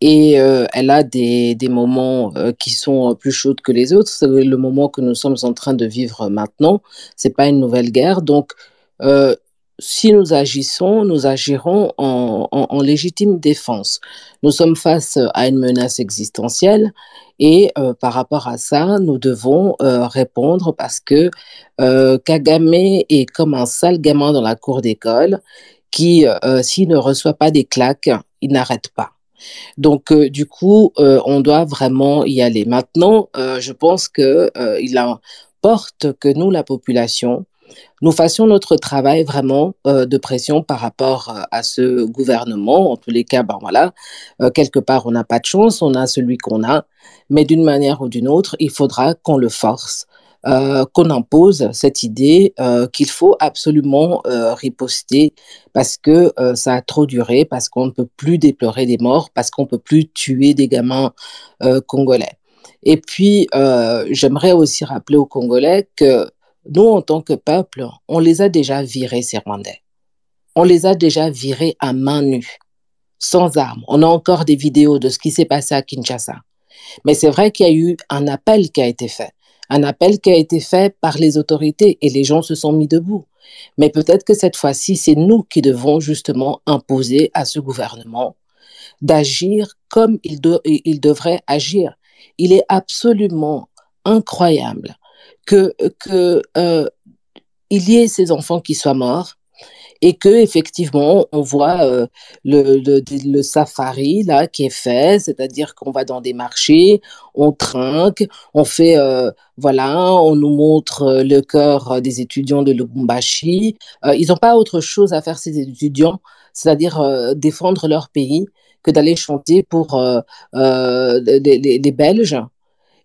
Et euh, elle a des, des moments euh, qui sont plus chauds que les autres. C'est le moment que nous sommes en train de vivre maintenant. C'est pas une nouvelle guerre. Donc, si nous agissons, nous agirons en, légitime défense. Nous sommes face à une menace existentielle et euh, par rapport à ça, nous devons euh, répondre parce que euh, Kagame est comme un sale gamin dans la cour d'école. qui, euh, s'il ne reçoit pas des claques, il n'arrête pas. Donc, euh, du coup, euh, on doit vraiment y aller. Maintenant, euh, je pense que euh, il importe que nous, la population, nous fassions notre travail vraiment euh, de pression par rapport euh, à ce gouvernement. En tous les cas, ben voilà, euh, quelque part, on n'a pas de chance, on a celui qu'on a, mais d'une manière ou d'une autre, il faudra qu'on le force. qu'on impose cette idée qu'il faut absolument riposter parce que ça a trop duré, parce qu'on ne peut plus déplorer des morts, parce qu'on ne peut plus tuer des gamins congolais. Et puis, j'aimerais aussi rappeler aux Congolais que nous, en tant que peuple, on les a déjà virés, ces Rwandais. On les a déjà virés à main nue, sans armes. On a encore des vidéos de ce qui s'est passé à Kinshasa. Mais c'est vrai qu'il y a eu un appel qui a été fait. Un appel qui a été fait par les autorités et les gens se sont mis debout. Mais peut-être que cette fois-ci, c'est nous qui devons justement imposer à ce gouvernement d'agir comme il, de- il devrait agir. Il est absolument incroyable que, euh, il y ait ces enfants qui soient morts et que effectivement on voit euh, le, le, safari là qui est fait, c'est-à-dire qu'on va dans des marchés, on trinque, on fait euh, voilà, on nous montre le cœur des étudiants de Lubumbashi. Ils n'ont pas autre chose à faire ces étudiants, c'est-à-dire défendre leur pays que d'aller chanter pour les Belges.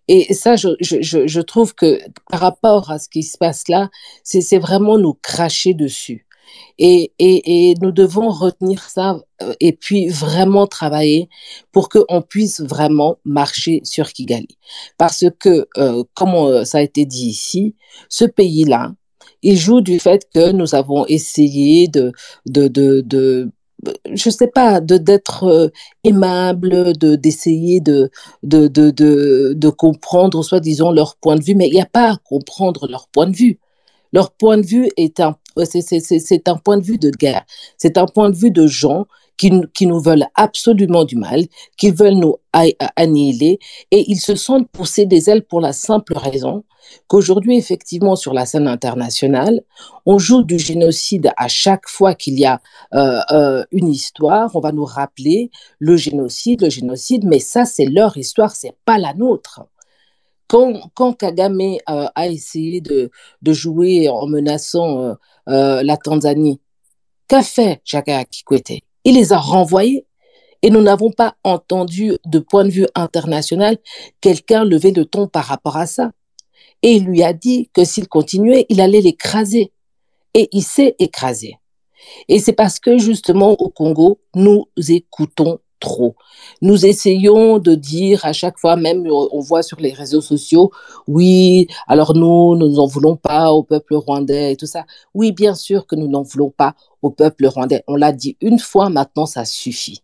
Et ça, je, je, je trouve que par rapport à ce qui se passe là, c'est vraiment nous cracher dessus. Et, et, et nous devons retenir ça euh, et puis vraiment travailler pour qu'on puisse vraiment marcher sur Kigali. Parce que, euh, comme on- ça a été dit ici, ce pays-là, il joue du fait que nous avons essayé de, de, de, de je sais pas, de d'être euh, aimable, de d'essayer de de, de, de comprendre, soi-disant, leur point de vue, mais il n'y a pas à comprendre leur point de vue. Leur point de vue est un, c'est, c'est, c'est, c'est un point de vue de guerre. C'est un point de vue de gens qui, qui nous veulent absolument du mal, qui veulent nous annihiler, et ils se sentent pousser des ailes pour la simple raison qu'aujourd'hui, effectivement, sur la scène internationale, on joue du génocide à chaque fois qu'il y a euh, euh, une histoire. On va nous rappeler le génocide, le génocide, mais ça, c'est leur histoire, c'est pas la nôtre quand, quand Kagame euh, a essayé de, de jouer en menaçant euh, euh, la Tanzanie, qu'a fait Jakaya Kikwete? Il les a renvoyés. Et nous n'avons pas entendu, de point de vue international, quelqu'un lever le ton par rapport à ça. Et il lui a dit que s'il continuait, il allait l'écraser. Et il s'est écrasé. Et c'est parce que justement au Congo, nous écoutons trop. Nous essayons de dire à chaque fois, même on voit sur les réseaux sociaux, oui, alors nous, nous n'en voulons pas au peuple rwandais et tout ça. Oui, bien sûr que nous n'en voulons pas au peuple rwandais. On l'a dit une fois, maintenant ça suffit.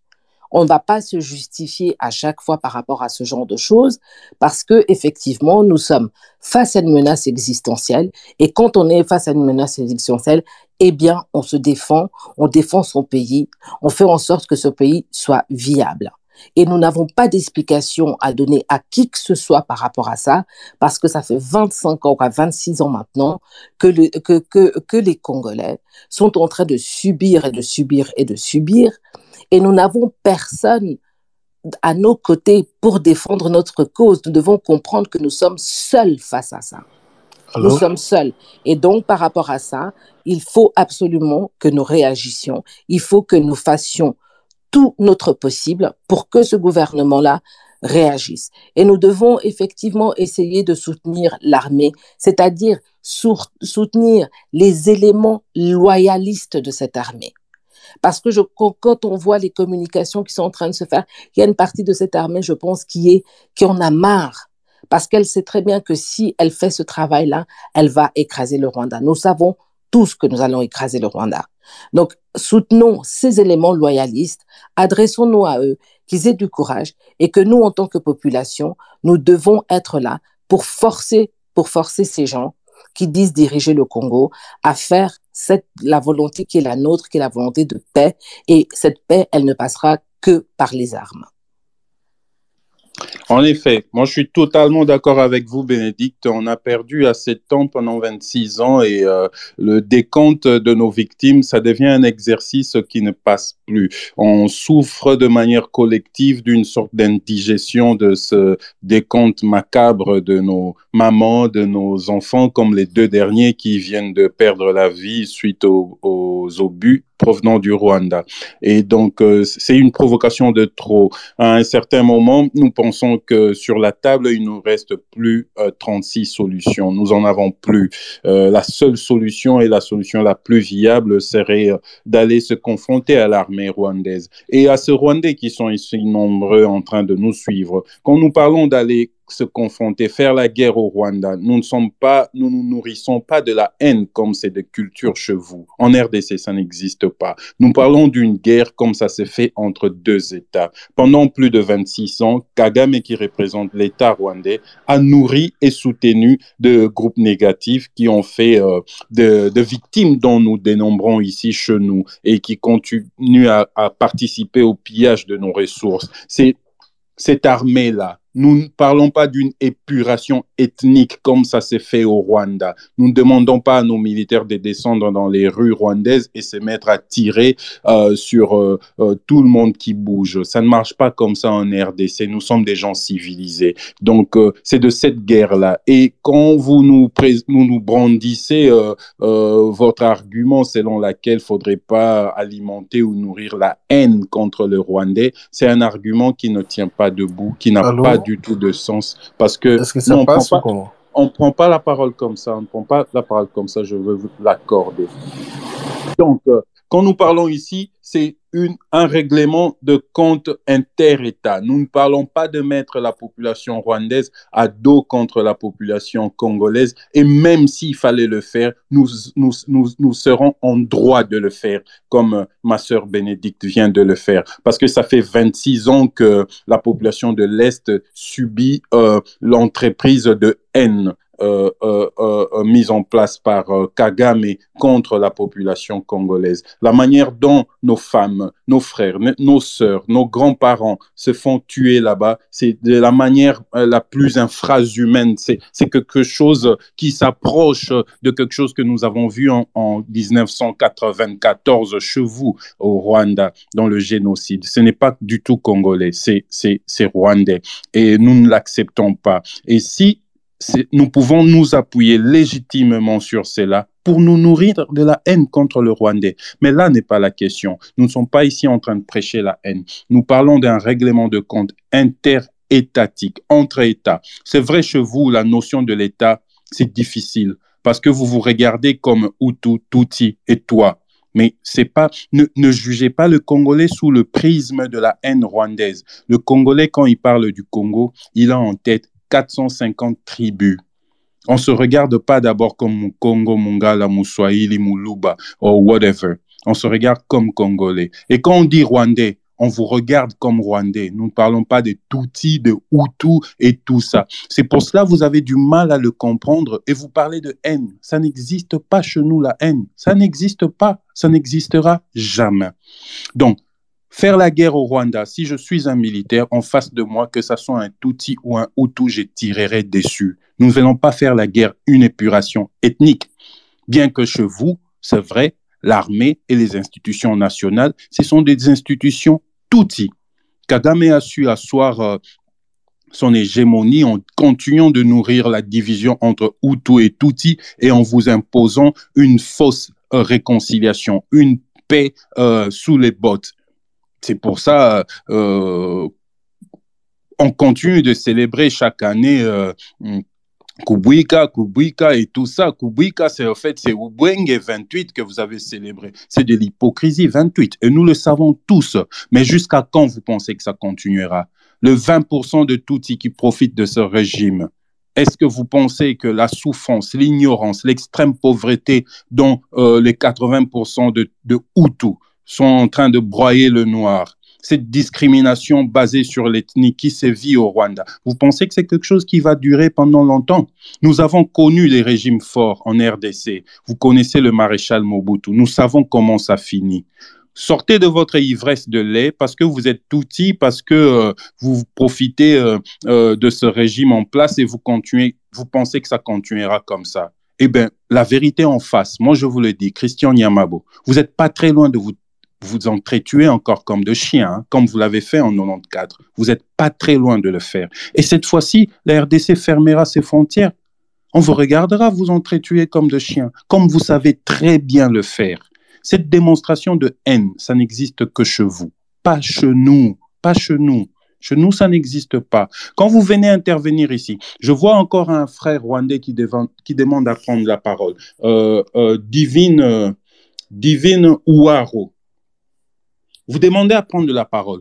On ne va pas se justifier à chaque fois par rapport à ce genre de choses parce que effectivement, nous sommes face à une menace existentielle et quand on est face à une menace existentielle, eh bien, on se défend, on défend son pays, on fait en sorte que ce pays soit viable. Et nous n'avons pas d'explication à donner à qui que ce soit par rapport à ça, parce que ça fait 25 ans, quoi, 26 ans maintenant, que, que les Congolais sont en train de subir et de subir et de subir, et nous n'avons personne à nos côtés pour défendre notre cause. Nous devons comprendre que nous sommes seuls face à ça. Nous sommes seuls. Et donc, par rapport à ça, il faut absolument que nous réagissions. Il faut que nous fassions tout notre possible pour que ce gouvernement-là réagisse. Et nous devons effectivement essayer de soutenir l'armée, c'est-à-dire soutenir les éléments loyalistes de cette armée. Parce que je, quand quand on voit les communications qui sont en train de se faire, il y a une partie de cette armée, je pense, qui est, qui en a marre. Parce qu'elle sait très bien que si elle fait ce travail-là, elle va écraser le Rwanda. Nous savons tous que nous allons écraser le Rwanda. Donc, soutenons ces éléments loyalistes, adressons-nous à eux, qu'ils aient du courage et que nous, en tant que population, nous devons être là pour forcer, pour forcer ces gens qui disent diriger le Congo à faire cette, la volonté qui est la nôtre, qui est la volonté de paix. Et cette paix, elle ne passera que par les armes. En effet, moi je suis totalement d'accord avec vous, Bénédicte. On a perdu assez de temps pendant 26 ans et euh, le décompte de nos victimes, ça devient un exercice qui ne passe plus. On souffre de manière collective d'une sorte d'indigestion de ce décompte macabre de nos mamans, de nos enfants, comme les deux derniers qui viennent de perdre la vie suite aux, aux obus provenant du Rwanda. Et donc, euh, c'est une provocation de trop. À un certain moment, nous pensons que sur la table, il nous reste plus euh, 36 solutions. Nous en avons plus. Euh, la seule solution et la solution la plus viable serait euh, d'aller se confronter à l'armée rwandaise et à ces Rwandais qui sont ici nombreux en train de nous suivre. Quand nous parlons d'aller se confronter, faire la guerre au Rwanda. Nous ne sommes pas, nous nous nourrissons pas de la haine comme c'est de culture chez vous. En RDC, ça n'existe pas. Nous parlons d'une guerre comme ça s'est fait entre deux États. Pendant plus de 26 ans, Kagame, qui représente l'État rwandais, a nourri et soutenu de groupes négatifs qui ont fait euh, de, victimes dont nous dénombrons ici chez nous et qui continuent à, à participer au pillage de nos ressources. C'est cette armée-là nous ne parlons pas d'une épuration ethnique comme ça s'est fait au Rwanda. Nous ne demandons pas à nos militaires de descendre dans les rues rwandaises et se mettre à tirer euh, sur euh, euh, tout le monde qui bouge. Ça ne marche pas comme ça en RDC. Nous sommes des gens civilisés. Donc, c'est de cette guerre-là. Et quand vous nous, nous, nous brandissez votre argument selon lequel il ne faudrait pas alimenter ou nourrir la haine contre le Rwandais, c'est un argument qui ne tient pas debout, qui n'a pas du tout de sens parce que, Est-ce que ça non, passe on prend pas, comment? on prend pas la parole comme ça, on ne prend pas la parole comme ça, je veux vous l'accorder. Donc, euh, quand nous parlons ici, c'est un règlement de compte inter-État. Nous ne parlons pas de mettre la population rwandaise à dos contre la population congolaise. Et même s'il fallait le faire, nous, nous, nous, nous serons en droit de le faire, comme euh, ma sœur Bénédicte vient de le faire. Parce que ça fait 26 ans que la population de l'Est subit euh, l'entreprise de haine mise en place par euh, Kagame contre la population congolaise. La manière dont nos femmes, nos frères, nos sœurs, nos grands-parents se font tuer là-bas, c'est de la manière euh, la plus infrahumaine. C'est quelque chose qui s'approche de quelque chose que nous avons vu en, en 1994 chez vous au Rwanda dans le génocide. Ce n'est pas du tout congolais, c'est rwandais. Et nous ne l'acceptons pas. Et si nous pouvons nous appuyer légitimement sur cela pour nous nourrir de la haine contre le Rwandais. Mais là n'est pas la question. Nous ne sommes pas ici en train de prêcher la haine. Nous parlons d'un règlement de compte interétatique, entre États. C'est vrai chez vous, la notion de l'État, c'est difficile parce que vous vous regardez comme Hutu, Tutsi et toi. Mais c'est pas, ne, ne jugez pas le Congolais sous le prisme de la haine rwandaise. Le Congolais, quand il parle du Congo, il a en tête 450 tribus. On ne se regarde pas d'abord comme Mukongo, Mungala, Muswahili, Muluba ou whatever. On se regarde comme Congolais. Et quand on dit Rwandais, on vous regarde comme Rwandais. Nous ne parlons pas de Tutsi, de Hutu et tout ça. C'est pour cela que vous avez du mal à le comprendre et vous parlez de haine. Ça n'existe pas chez nous, la haine. Ça n'existe pas. Ça n'existera jamais. Donc, Faire la guerre au Rwanda, si je suis un militaire en face de moi, que ce soit un Tutsi ou un Hutu, je tirerai dessus. Nous ne venons pas faire la guerre une épuration ethnique. Bien que chez vous, c'est vrai, l'armée et les institutions nationales, ce sont des institutions Tutsi. Kagame a su asseoir euh, son hégémonie en continuant de nourrir la division entre Hutu et Tutsi et en vous imposant une fausse euh, réconciliation, une paix euh, sous les bottes. C'est pour ça euh, on continue de célébrer chaque année euh, Kubuika, Kubuika et tout ça. Kubuika, c'est en fait, c'est Ubwenge 28 que vous avez célébré. C'est de l'hypocrisie 28. Et nous le savons tous. Mais jusqu'à quand vous pensez que ça continuera? Le 20% de Tutsis qui profitent de ce régime. Est-ce que vous pensez que la souffrance, l'ignorance, l'extrême pauvreté dont euh, les 80% de, de sont en train de broyer le noir. Cette discrimination basée sur l'ethnie qui sévit au Rwanda. Vous pensez que c'est quelque chose qui va durer pendant longtemps? Nous avons connu les régimes forts en RDC. Vous connaissez le maréchal Mobutu. Nous savons comment ça finit. Sortez de votre ivresse de lait parce que vous êtes outil, parce que euh, vous profitez euh, euh, de ce régime en place et vous continuez, vous pensez que ça continuera comme ça. Eh bien, la vérité en face, moi je vous le dis, Christian Niamabo, vous n'êtes pas très loin de vous vous entretuer encore comme de chien, hein, comme vous l'avez fait en 94. Vous n'êtes pas très loin de le faire. Et cette fois-ci, la RDC fermera ses frontières. On vous regardera vous entretuer comme de chiens, comme vous savez très bien le faire. Cette démonstration de haine, ça n'existe que chez vous, pas chez nous, pas chez nous. Chez nous, ça n'existe pas. Quand vous venez intervenir ici, je vois encore un frère rwandais qui, qui demande à prendre la parole. Euh, euh, Divine, euh, Divine Ouaro. Vous demandez à prendre la parole.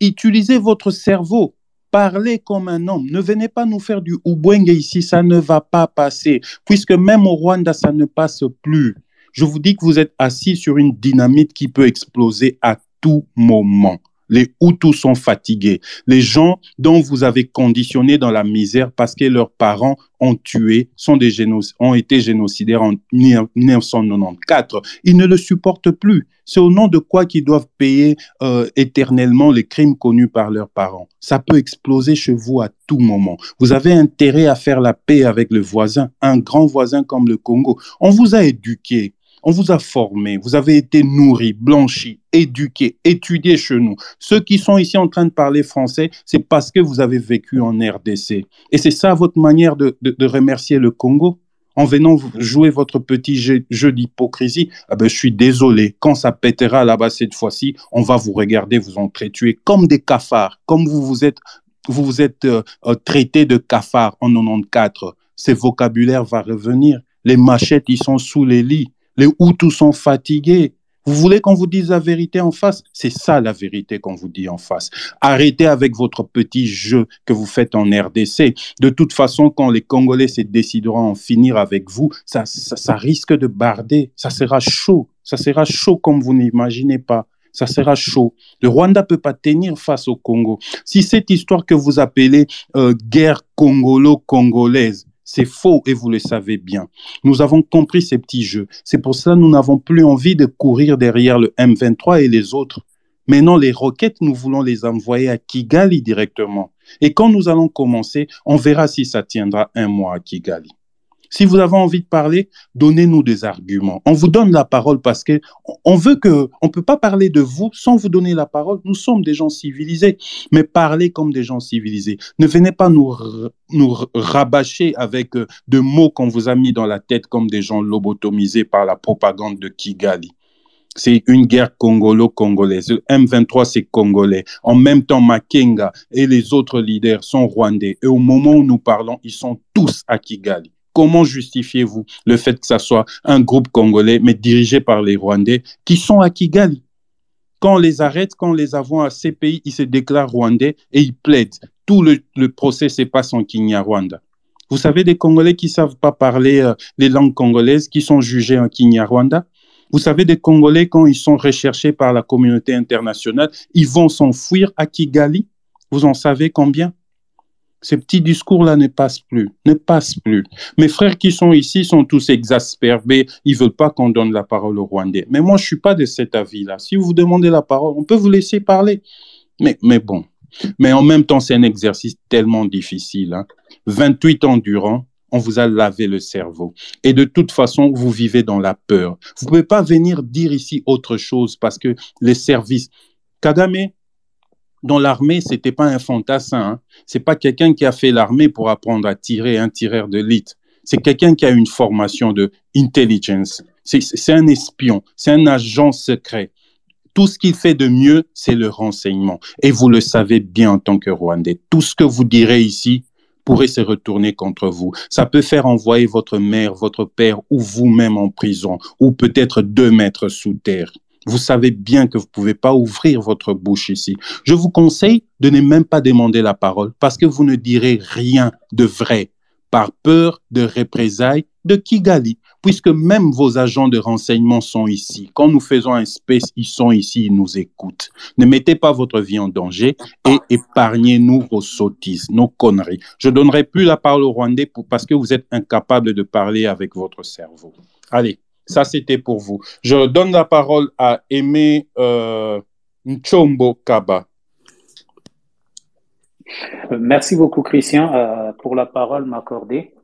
Utilisez votre cerveau. Parlez comme un homme. Ne venez pas nous faire du Ubwenge ici. Ça ne va pas passer. Puisque même au Rwanda, ça ne passe plus. Je vous dis que vous êtes assis sur une dynamite qui peut exploser à tout moment. Les Hutus sont fatigués. Les gens dont vous avez conditionné dans la misère parce que leurs parents ont tué, sont des ont été génocidaires en 1994. Ils ne le supportent plus. C'est au nom de quoi qu'ils doivent payer euh, éternellement les crimes connus par leurs parents. Ça peut exploser chez vous à tout moment. Vous avez intérêt à faire la paix avec le voisin, un grand voisin comme le Congo. On vous a éduqué. On vous a formé, vous avez été nourri, blanchi, éduqué, étudié chez nous. Ceux qui sont ici en train de parler français, c'est parce que vous avez vécu en RDC. Et c'est ça votre manière de, remercier le Congo? En venant jouer votre petit jeu, d'hypocrisie, ah ben, je suis désolé. Quand ça pètera là-bas cette fois-ci, on va vous regarder vous entretuer comme des cafards, comme vous vous êtes, vous vous êtes euh, euh, traité de cafards en 94. Ce vocabulaire va revenir. Les machettes, ils sont sous les lits. Les Hutus sont fatigués. Vous voulez qu'on vous dise la vérité en face? C'est ça la vérité qu'on vous dit en face. Arrêtez avec votre petit jeu que vous faites en RDC. De toute façon, quand les Congolais se décideront à en finir avec vous, ça, ça, risque de barder. Ça sera chaud. Ça sera chaud comme vous n'imaginez pas ça sera chaud. Le Rwanda peut pas tenir face au Congo. Si cette histoire que vous appelez euh, guerre congolo-congolaise, c'est faux et vous le savez bien. Nous avons compris ces petits jeux. C'est pour cela que nous n'avons plus envie de courir derrière le M23 et les autres. Maintenant, les roquettes, nous voulons les envoyer à Kigali directement. Et quand nous allons commencer, on verra si ça tiendra un mois à Kigali. Si vous avez envie de parler, donnez-nous des arguments. On vous donne la parole parce que on veut que, on peut pas parler de vous sans vous donner la parole. Nous sommes des gens civilisés, mais parlez comme des gens civilisés. Ne venez pas nous, nous rabâcher avec euh, de mots qu'on vous a mis dans la tête comme des gens lobotomisés par la propagande de Kigali. C'est une guerre congolo-congolaise. Le M23, c'est congolais. En même temps, Makenga et les autres leaders sont rwandais. Et au moment où nous parlons, ils sont tous à Kigali. Comment justifiez-vous le fait que ça soit un groupe congolais, mais dirigé par les Rwandais, qui sont à Kigali? Quand on les arrête, quand on les avons à ces pays, ils se déclarent rwandais et ils plaident. Tout le, procès se passe en Kinyarwanda. Vous savez des Congolais qui ne savent pas parler euh, les langues congolaises, qui sont jugés en Kinyarwanda vous savez, des Congolais, quand ils sont recherchés par la communauté internationale, ils vont s'enfuir à Kigali? Vous en savez combien? Ces petits discours-là ne passent plus, ne passent plus. Mes frères qui sont ici sont tous exaspérés, ils veulent pas qu'on donne la parole aux Rwandais. Mais moi, je suis pas de cet avis-là. Si vous demandez la parole, on peut vous laisser parler. Mais, mais bon. Mais en même temps, c'est un exercice tellement difficile. 28 hein. ans durant, on vous a lavé le cerveau. Et de toute façon, vous vivez dans la peur. Vous pouvez pas venir dire ici autre chose parce que les services, Kagame, dans l'armée, c'était pas un fantassin. Hein. C'est pas quelqu'un qui a fait l'armée pour apprendre à tirer un tireur de l'élite. C'est quelqu'un qui a une formation de intelligence. C'est un espion, c'est un agent secret. Tout ce qu'il fait de mieux, c'est le renseignement. Et vous le savez bien en tant que Rwandais. Tout ce que vous direz ici pourrait se retourner contre vous. Ça peut faire envoyer votre mère, votre père ou vous-même en prison, ou peut-être deux mètres sous terre. Vous savez bien que vous ne pouvez pas ouvrir votre bouche ici. Je vous conseille de ne même pas demander la parole parce que vous ne direz rien de vrai par peur de représailles de Kigali, puisque même vos agents de renseignement sont ici. Quand nous faisons un space, ils sont ici, ils nous écoutent. Ne mettez pas votre vie en danger et épargnez-nous vos sottises, nos conneries. Je donnerai plus la parole au Rwandais parce que vous êtes incapable de parler avec votre cerveau. Allez, Ça, c'était pour vous. Je donne la parole à Aimé euh, Nchombo Kaba. Merci beaucoup, Christian, euh, pour la parole m'accorder.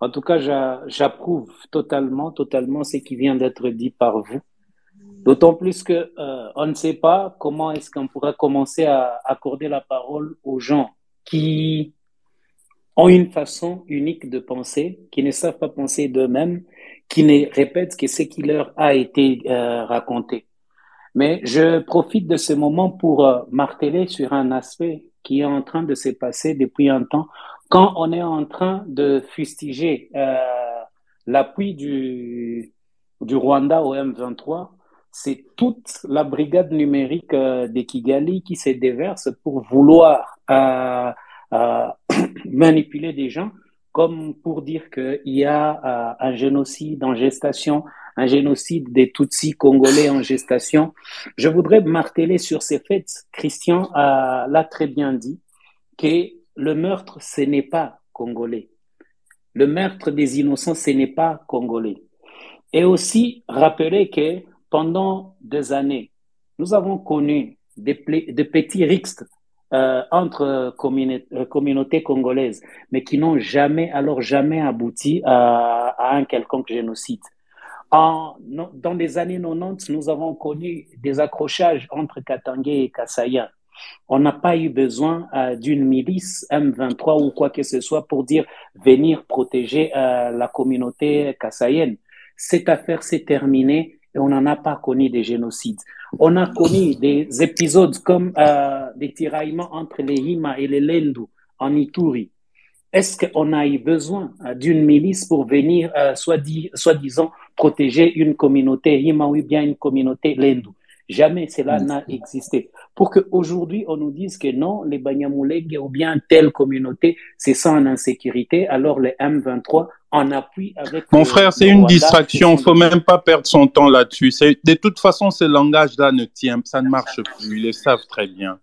En tout cas, j'approuve totalement, totalement ce qui vient d'être dit par vous. D'autant plus que euh, on ne sait pas comment est-ce qu'on pourrait commencer à accorder la parole aux gens qui ont une façon unique de penser, qui ne savent pas penser d'eux-mêmes, qui ne répètent que ce qui leur a été euh, raconté. Mais je profite de ce moment pour euh, marteler sur un aspect qui est en train de se passer depuis un temps, quand on est en train de fustiger euh, l'appui du, du Rwanda au M23, c'est toute la brigade numérique euh, de Kigali qui se déverse pour vouloir euh, manipuler des gens, comme pour dire qu'il y a un génocide en gestation, un génocide des Tutsis congolais en gestation. Je voudrais marteler sur ces faits. Christian l'a très bien dit, que le meurtre, ce n'est pas congolais. Le meurtre des innocents, ce n'est pas congolais. Et aussi rappeler que pendant des années, nous avons connu des, petits rixes euh, entre euh, communautés congolaises, mais qui n'ont jamais, alors jamais abouti à, un quelconque génocide. Dans les années 90, nous avons connu des accrochages entre Katangé et Kassaya. On n'a pas eu besoin euh, d'une milice M23 ou quoi que ce soit pour dire venir protéger la communauté kassaïenne. Cette affaire s'est terminée et on n'en a pas connu des génocides. On a connu des épisodes comme euh, des tiraillements entre les Hima et les Lendu en Ituri. Est-ce qu'on a eu besoin euh, d'une milice pour venir, euh, soi-disant, protéger une communauté Hima ou bien une communauté Lendu Jamais cela n'a existé. Pour qu'aujourd'hui, on nous dise que non, les Banyamulenge ou bien telle communauté, c'est ça en insécurité, alors les M23 en appui avec. Mon frère, c'est une distraction. Il faut même pas perdre son temps là-dessus. De toute façon, ce langage-là ne tient, ça ne marche plus. Ils le savent très bien.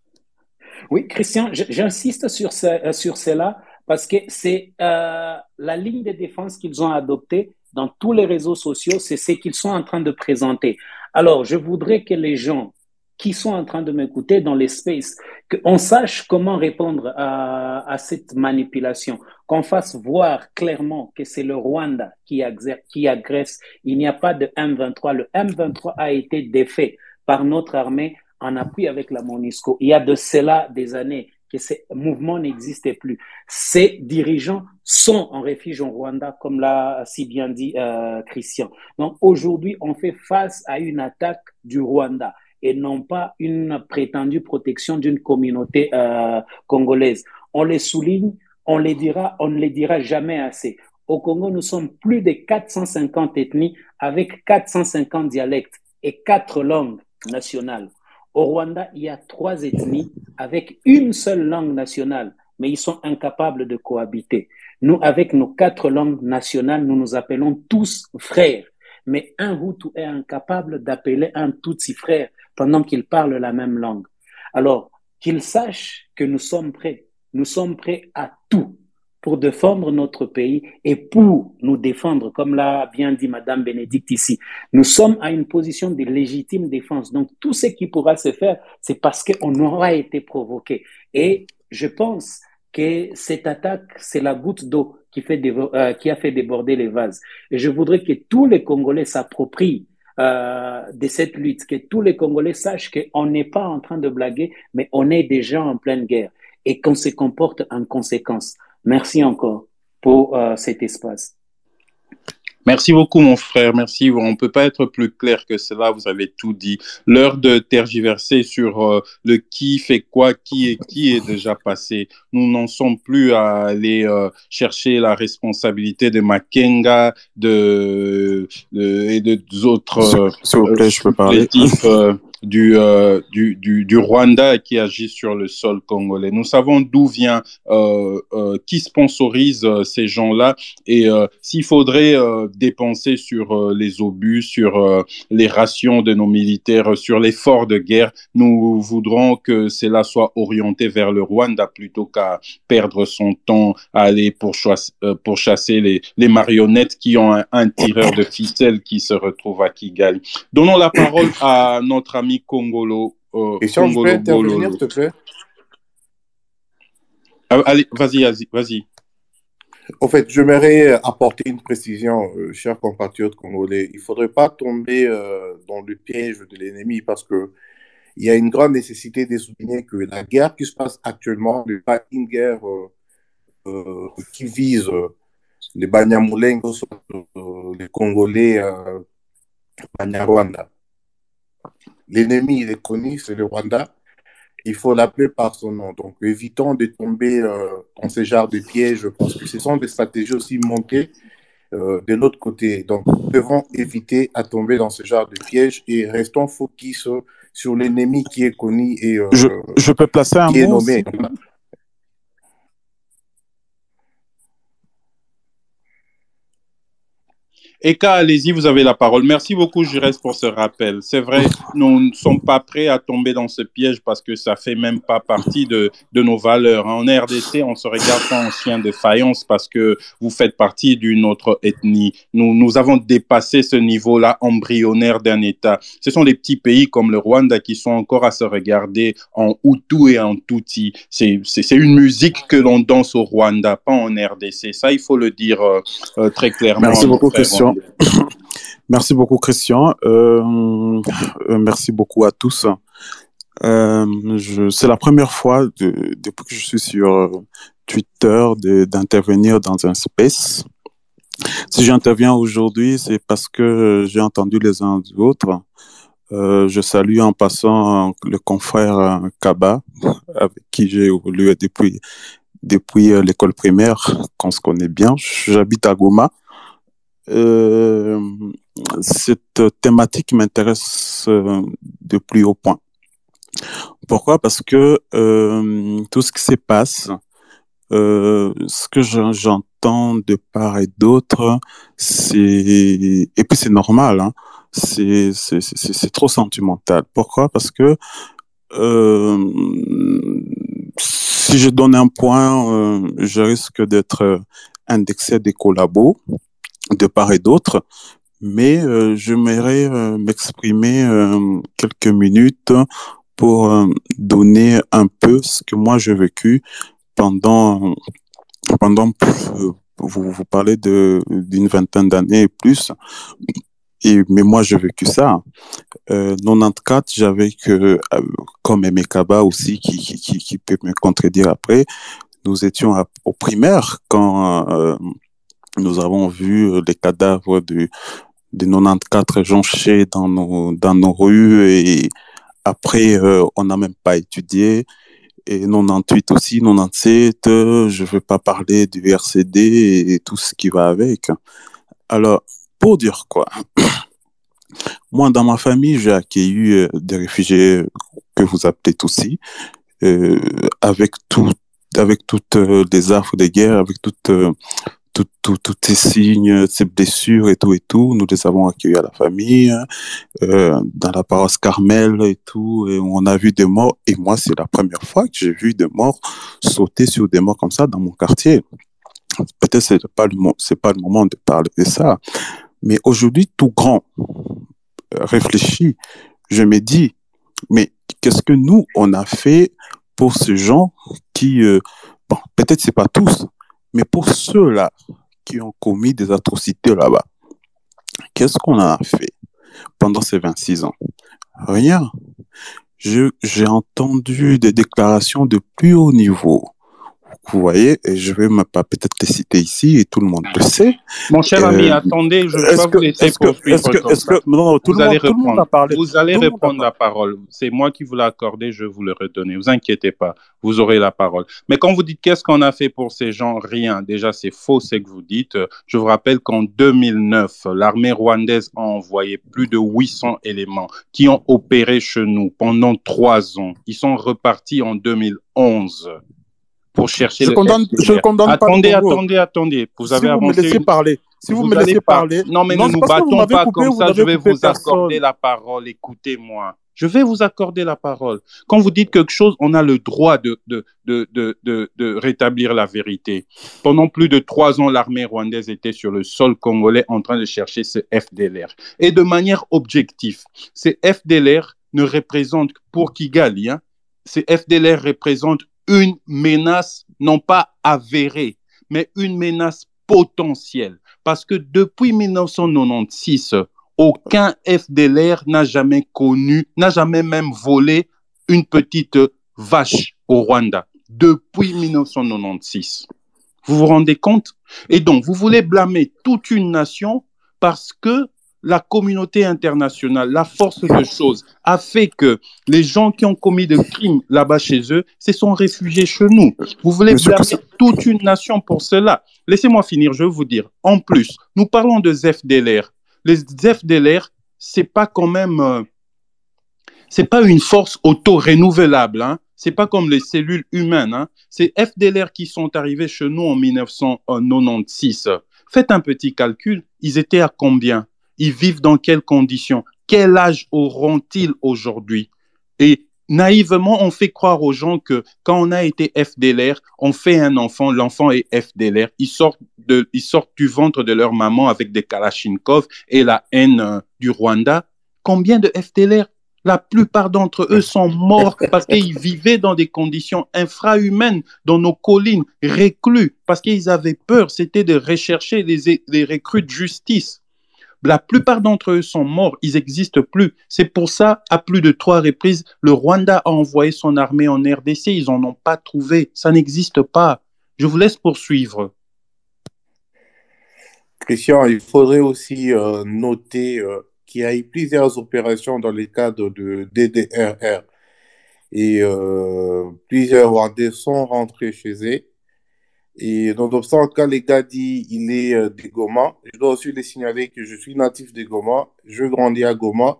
Oui, Christian, j'insiste sur, ce, sur cela parce que c'est euh, la ligne de défense qu'ils ont adoptée dans tous les réseaux sociaux, c'est ce qu'ils sont en train de présenter. Alors, je voudrais que les gens qui sont en train de m'écouter dans l'espace, qu'on sache comment répondre à, à cette manipulation, qu'on fasse voir clairement que c'est le Rwanda qui, agresse. Il n'y a pas de M23. Le M23 a été défait par notre armée en appui avec la MONUSCO. Il y a de cela des années que ce mouvement n'existait plus. Ces dirigeants sont en refuge en Rwanda, comme l'a si bien dit euh, Christian. Donc aujourd'hui, on fait face à une attaque du Rwanda et non pas une prétendue protection d'une communauté euh, congolaise. On les souligne, on les dira, on ne les dira jamais assez. Au Congo, nous sommes plus de 450 ethnies avec 450 dialectes et quatre langues nationales. Au Rwanda, il y a trois ethnies avec une seule langue nationale, mais ils sont incapables de cohabiter. Nous, avec nos quatre langues nationales, nous nous appelons tous frères. Mais un Hutu est incapable d'appeler un Tutsi frère pendant qu'il parle la même langue. Alors, qu'il sache que nous sommes prêts. Nous sommes prêts à tout pour défendre notre pays et pour nous défendre, comme l'a bien dit Madame Bénédicte ici. Nous sommes à une position de légitime défense. Donc, tout ce qui pourra se faire, c'est parce qu'on aura été provoqué. Et je pense que cette attaque, c'est la goutte d'eau qui, fait euh, qui a fait déborder les vases. Et je voudrais que tous les Congolais s'approprient euh, de cette lutte, que tous les Congolais sachent qu'on n'est pas en train de blaguer, mais on est déjà en pleine guerre et qu'on se comporte en conséquence. Merci encore pour euh, cet espace. Merci beaucoup, mon frère. Merci. On ne peut pas être plus clair que cela. Vous avez tout dit. L'heure de tergiverser sur euh, le qui fait quoi, qui est qui est déjà passé. Nous n'en sommes plus à aller euh, chercher la responsabilité de Makenga de, et de, autres. S'il vous plaît, je peux parler. Du, euh, du, du, Rwanda qui agit sur le sol congolais. Nous savons d'où vient, euh, euh, qui sponsorise euh, ces gens-là et s'il faudrait dépenser sur les obus, sur les rations de nos militaires, sur l'effort de guerre, nous voudrons que cela soit orienté vers le Rwanda plutôt qu'à perdre son temps à aller pour, chasser les, les marionnettes qui ont un, un tireur de ficelle qui se retrouve à Kigali. Donnons la parole à notre ami Congolo. Euh, Et si je peux intervenir, s'il te plaît ah, Allez, vas-y, vas-y. En fait, j'aimerais apporter une précision, euh, chers compatriotes congolais. Il ne faudrait pas tomber euh, dans le piège de l'ennemi parce que il y a une grande nécessité de souligner que la guerre qui se passe actuellement n'est pas une guerre euh, euh qui vise les Banyamulengos, les Congolais, Banyarwanda. L'ennemi, il est connu, c'est le Rwanda. Il faut l'appeler par son nom. Donc, évitons de tomber euh, dans ce genre de pièges. Je pense que ce sont des stratégies aussi montées euh, de l'autre côté. Donc, nous devons éviter à tomber dans ce genre de pièges et restons focus sur l'ennemi qui est connu et euh, je, je, peux placer un qui est nommé. Aussi? Eka, allez-y, vous avez la parole. Merci beaucoup, Jurès, pour ce rappel. C'est vrai, nous ne sommes pas prêts à tomber dans ce piège parce que ça fait même pas partie de, de nos valeurs. En RDC, on se regarde pas en chien de faïence parce que vous faites partie d'une autre ethnie. Nous, nous avons dépassé ce niveau-là embryonnaire d'un État. Ce sont les petits pays comme le Rwanda qui sont encore à se regarder en Hutu et en Tutsi. C'est une musique que l'on danse au Rwanda, pas en RDC. Ça, il faut le dire euh, euh, très clairement. Merci beaucoup, Merci beaucoup, Christian. Euh, euh, merci beaucoup à tous. Euh, c'est la première fois de, depuis que je suis sur Twitter d'intervenir dans un space. Si j'interviens aujourd'hui, c'est parce que j'ai entendu les uns des autres. Je salue en passant le confrère Kaba, avec qui j'ai évolué depuis, depuis l'école primaire, qu'on se connaît bien. J'habite à Goma. Euh, cette thématique m'intéresse euh, de plus haut point. Pourquoi? Parce que euh, tout ce qui se passe, euh, ce que j'entends de part et d'autre, c'est et puis c'est normal, hein, c'est c'est trop sentimental. Pourquoi? Parce que euh, si je donne un point, euh, je risque d'être indexé des collabos de part et d'autre, mais euh, j'aimerais euh, m'exprimer euh, quelques minutes pour euh, donner un peu ce que moi j'ai vécu pendant pendant euh, vous, vous parlez de d'une vingtaine d'années et plus et mais moi j'ai vécu ça. Euh, 94 j'avais que comme Emekaba aussi qui, qui qui peut me contredire après nous étions au primaire quand nous avons vu les cadavres de, de 94 jonchés dans nos, dans nos rues et après, euh, on n'a même pas étudié. Et 98 aussi, 97, euh, je ne veux pas parler du RCD et tout ce qui va avec. Alors, pour dire quoi? Moi, dans ma famille, j'ai accueilli euh, des réfugiés que vous appelez aussi, euh, avec tout, avec toutes les affres de guerre, avec toutes tous ces signes, ces blessures et tout et tout, nous les avons accueillis à la famille, euh, dans la paroisse Carmel et tout, et on a vu des morts. Et moi, c'est la première fois que j'ai vu des morts sauter sur des morts comme ça dans mon quartier. Peut-être c'est pas le c'est pas le moment de parler de ça, mais aujourd'hui, tout grand réfléchi, je me dis, mais qu'est-ce que nous on a fait pour ces gens qui, euh, bon, peut-être c'est pas tous, mais pour ceux-là qui ont commis des atrocités là-bas, qu'est-ce qu'on a fait pendant ces 26 ans? Rien. J'ai entendu des déclarations de plus haut niveau. Vous voyez, et je vais pas peut-être les citer ici, et tout le monde le sait. Mon cher euh, ami, attendez, je vais pas vous laisser poursuivre. Est-ce que, est-ce que, non, tout, vous le monde, tout le monde a parlé. Vous allez reprendre la parole. C'est moi qui vous l'ai accordé, je vais vous le redonner. Vous inquiétez pas, vous aurez la parole. Mais quand vous dites qu'est-ce qu'on a fait pour ces gens, rien. Déjà, c'est faux ce que vous dites. Je vous rappelle qu'en 2009, l'armée rwandaise a envoyé plus de 800 éléments qui ont opéré chez nous pendant trois ans. Ils sont repartis en 2011 pour chercher je le condamne, je condamne attendez, pas attendez, attendez. Vous avez si vous me laissez parler. Si vous, vous me laissez parler. Non, mais non, ne nous battons pas coupé, comme ça. Je vais vous accorder la parole. Écoutez-moi. Je vais vous accorder la parole. Quand vous dites quelque chose, on a le droit de, de, de, de, de, de rétablir la vérité. Pendant plus de trois ans, l'armée rwandaise était sur le sol congolais en train de chercher ce FDLR. Et de manière objective, ces FDLR ne représentent pour Kigali, hein, ces FDLR représentent une menace non pas avérée, mais une menace potentielle. Parce que depuis 1996, aucun FDLR n'a jamais connu, n'a jamais même volé une petite vache au Rwanda. Depuis 1996. Vous vous rendez compte? Et donc, vous voulez blâmer toute une nation parce que la communauté internationale, la force de choses, a fait que les gens qui ont commis des crimes là-bas chez eux se sont réfugiés chez nous. Vous voulez blâmer toute une nation pour cela. Laissez-moi finir, je vais vous dire. En plus, nous parlons de FDLR. Les FDLR, c'est pas quand même, euh, c'est pas une force auto-renouvelable. Hein. C'est pas comme les cellules humaines. Hein. C'est FDLR qui sont arrivés chez nous en 1996. Faites un petit calcul. Ils étaient à combien? Ils vivent dans quelles conditions? Quel âge auront-ils aujourd'hui? Et naïvement, on fait croire aux gens que quand on a été FDLR, on fait un enfant, l'enfant est FDLR, ils sortent, du ventre de leur maman avec des Kalachnikov et la haine euh, du Rwanda. Combien de FDLR la plupart d'entre eux sont morts parce qu'ils vivaient dans des conditions infrahumaines dans nos collines, reclus, parce qu'ils avaient peur, c'était de rechercher les, les recrues de justice. La plupart d'entre eux sont morts, ils n'existent plus. C'est pour ça, à plus de trois reprises, le Rwanda a envoyé son armée en RDC. Ils n'en ont pas trouvé. Ça n'existe pas. Je vous laisse poursuivre. Christian, il faudrait aussi euh, noter euh, qu'il y a eu plusieurs opérations dans le cadre de DDRR. Et euh, plusieurs Rwandais sont rentrés chez eux et nonobstant, quand les gars disent il est euh, de Goma, je dois aussi les signaler que je suis natif de Goma, je grandis à Goma,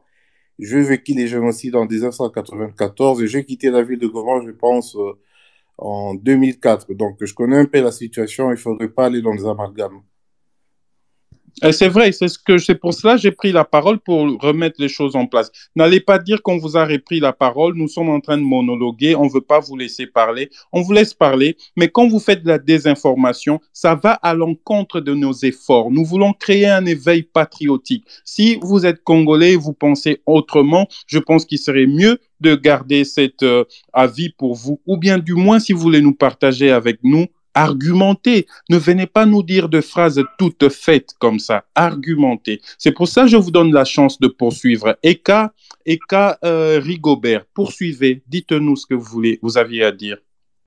je vécu les génocides en 1994 et j'ai quitté la ville de Goma, je pense, euh, en 2004. Donc, je connais un peu la situation, il ne faudrait pas aller dans les amalgames. C'est vrai, c'est ce que c'est pour cela j'ai pris la parole pour remettre les choses en place. N'allez pas dire qu'on vous a repris la parole. Nous sommes en train de monologuer. On ne veut pas vous laisser parler. On vous laisse parler. Mais quand vous faites de la désinformation, ça va à l'encontre de nos efforts. Nous voulons créer un éveil patriotique. Si vous êtes congolais et vous pensez autrement, je pense qu'il serait mieux de garder cet euh, avis pour vous, ou bien du moins si vous voulez nous partager avec nous, argumentez. Ne venez pas nous dire de phrases toutes faites comme ça. Argumentez. C'est pour ça que je vous donne la chance de poursuivre. Eka, Eka euh, Rigobert, poursuivez. Dites-nous ce que vous voulez, vous aviez à dire.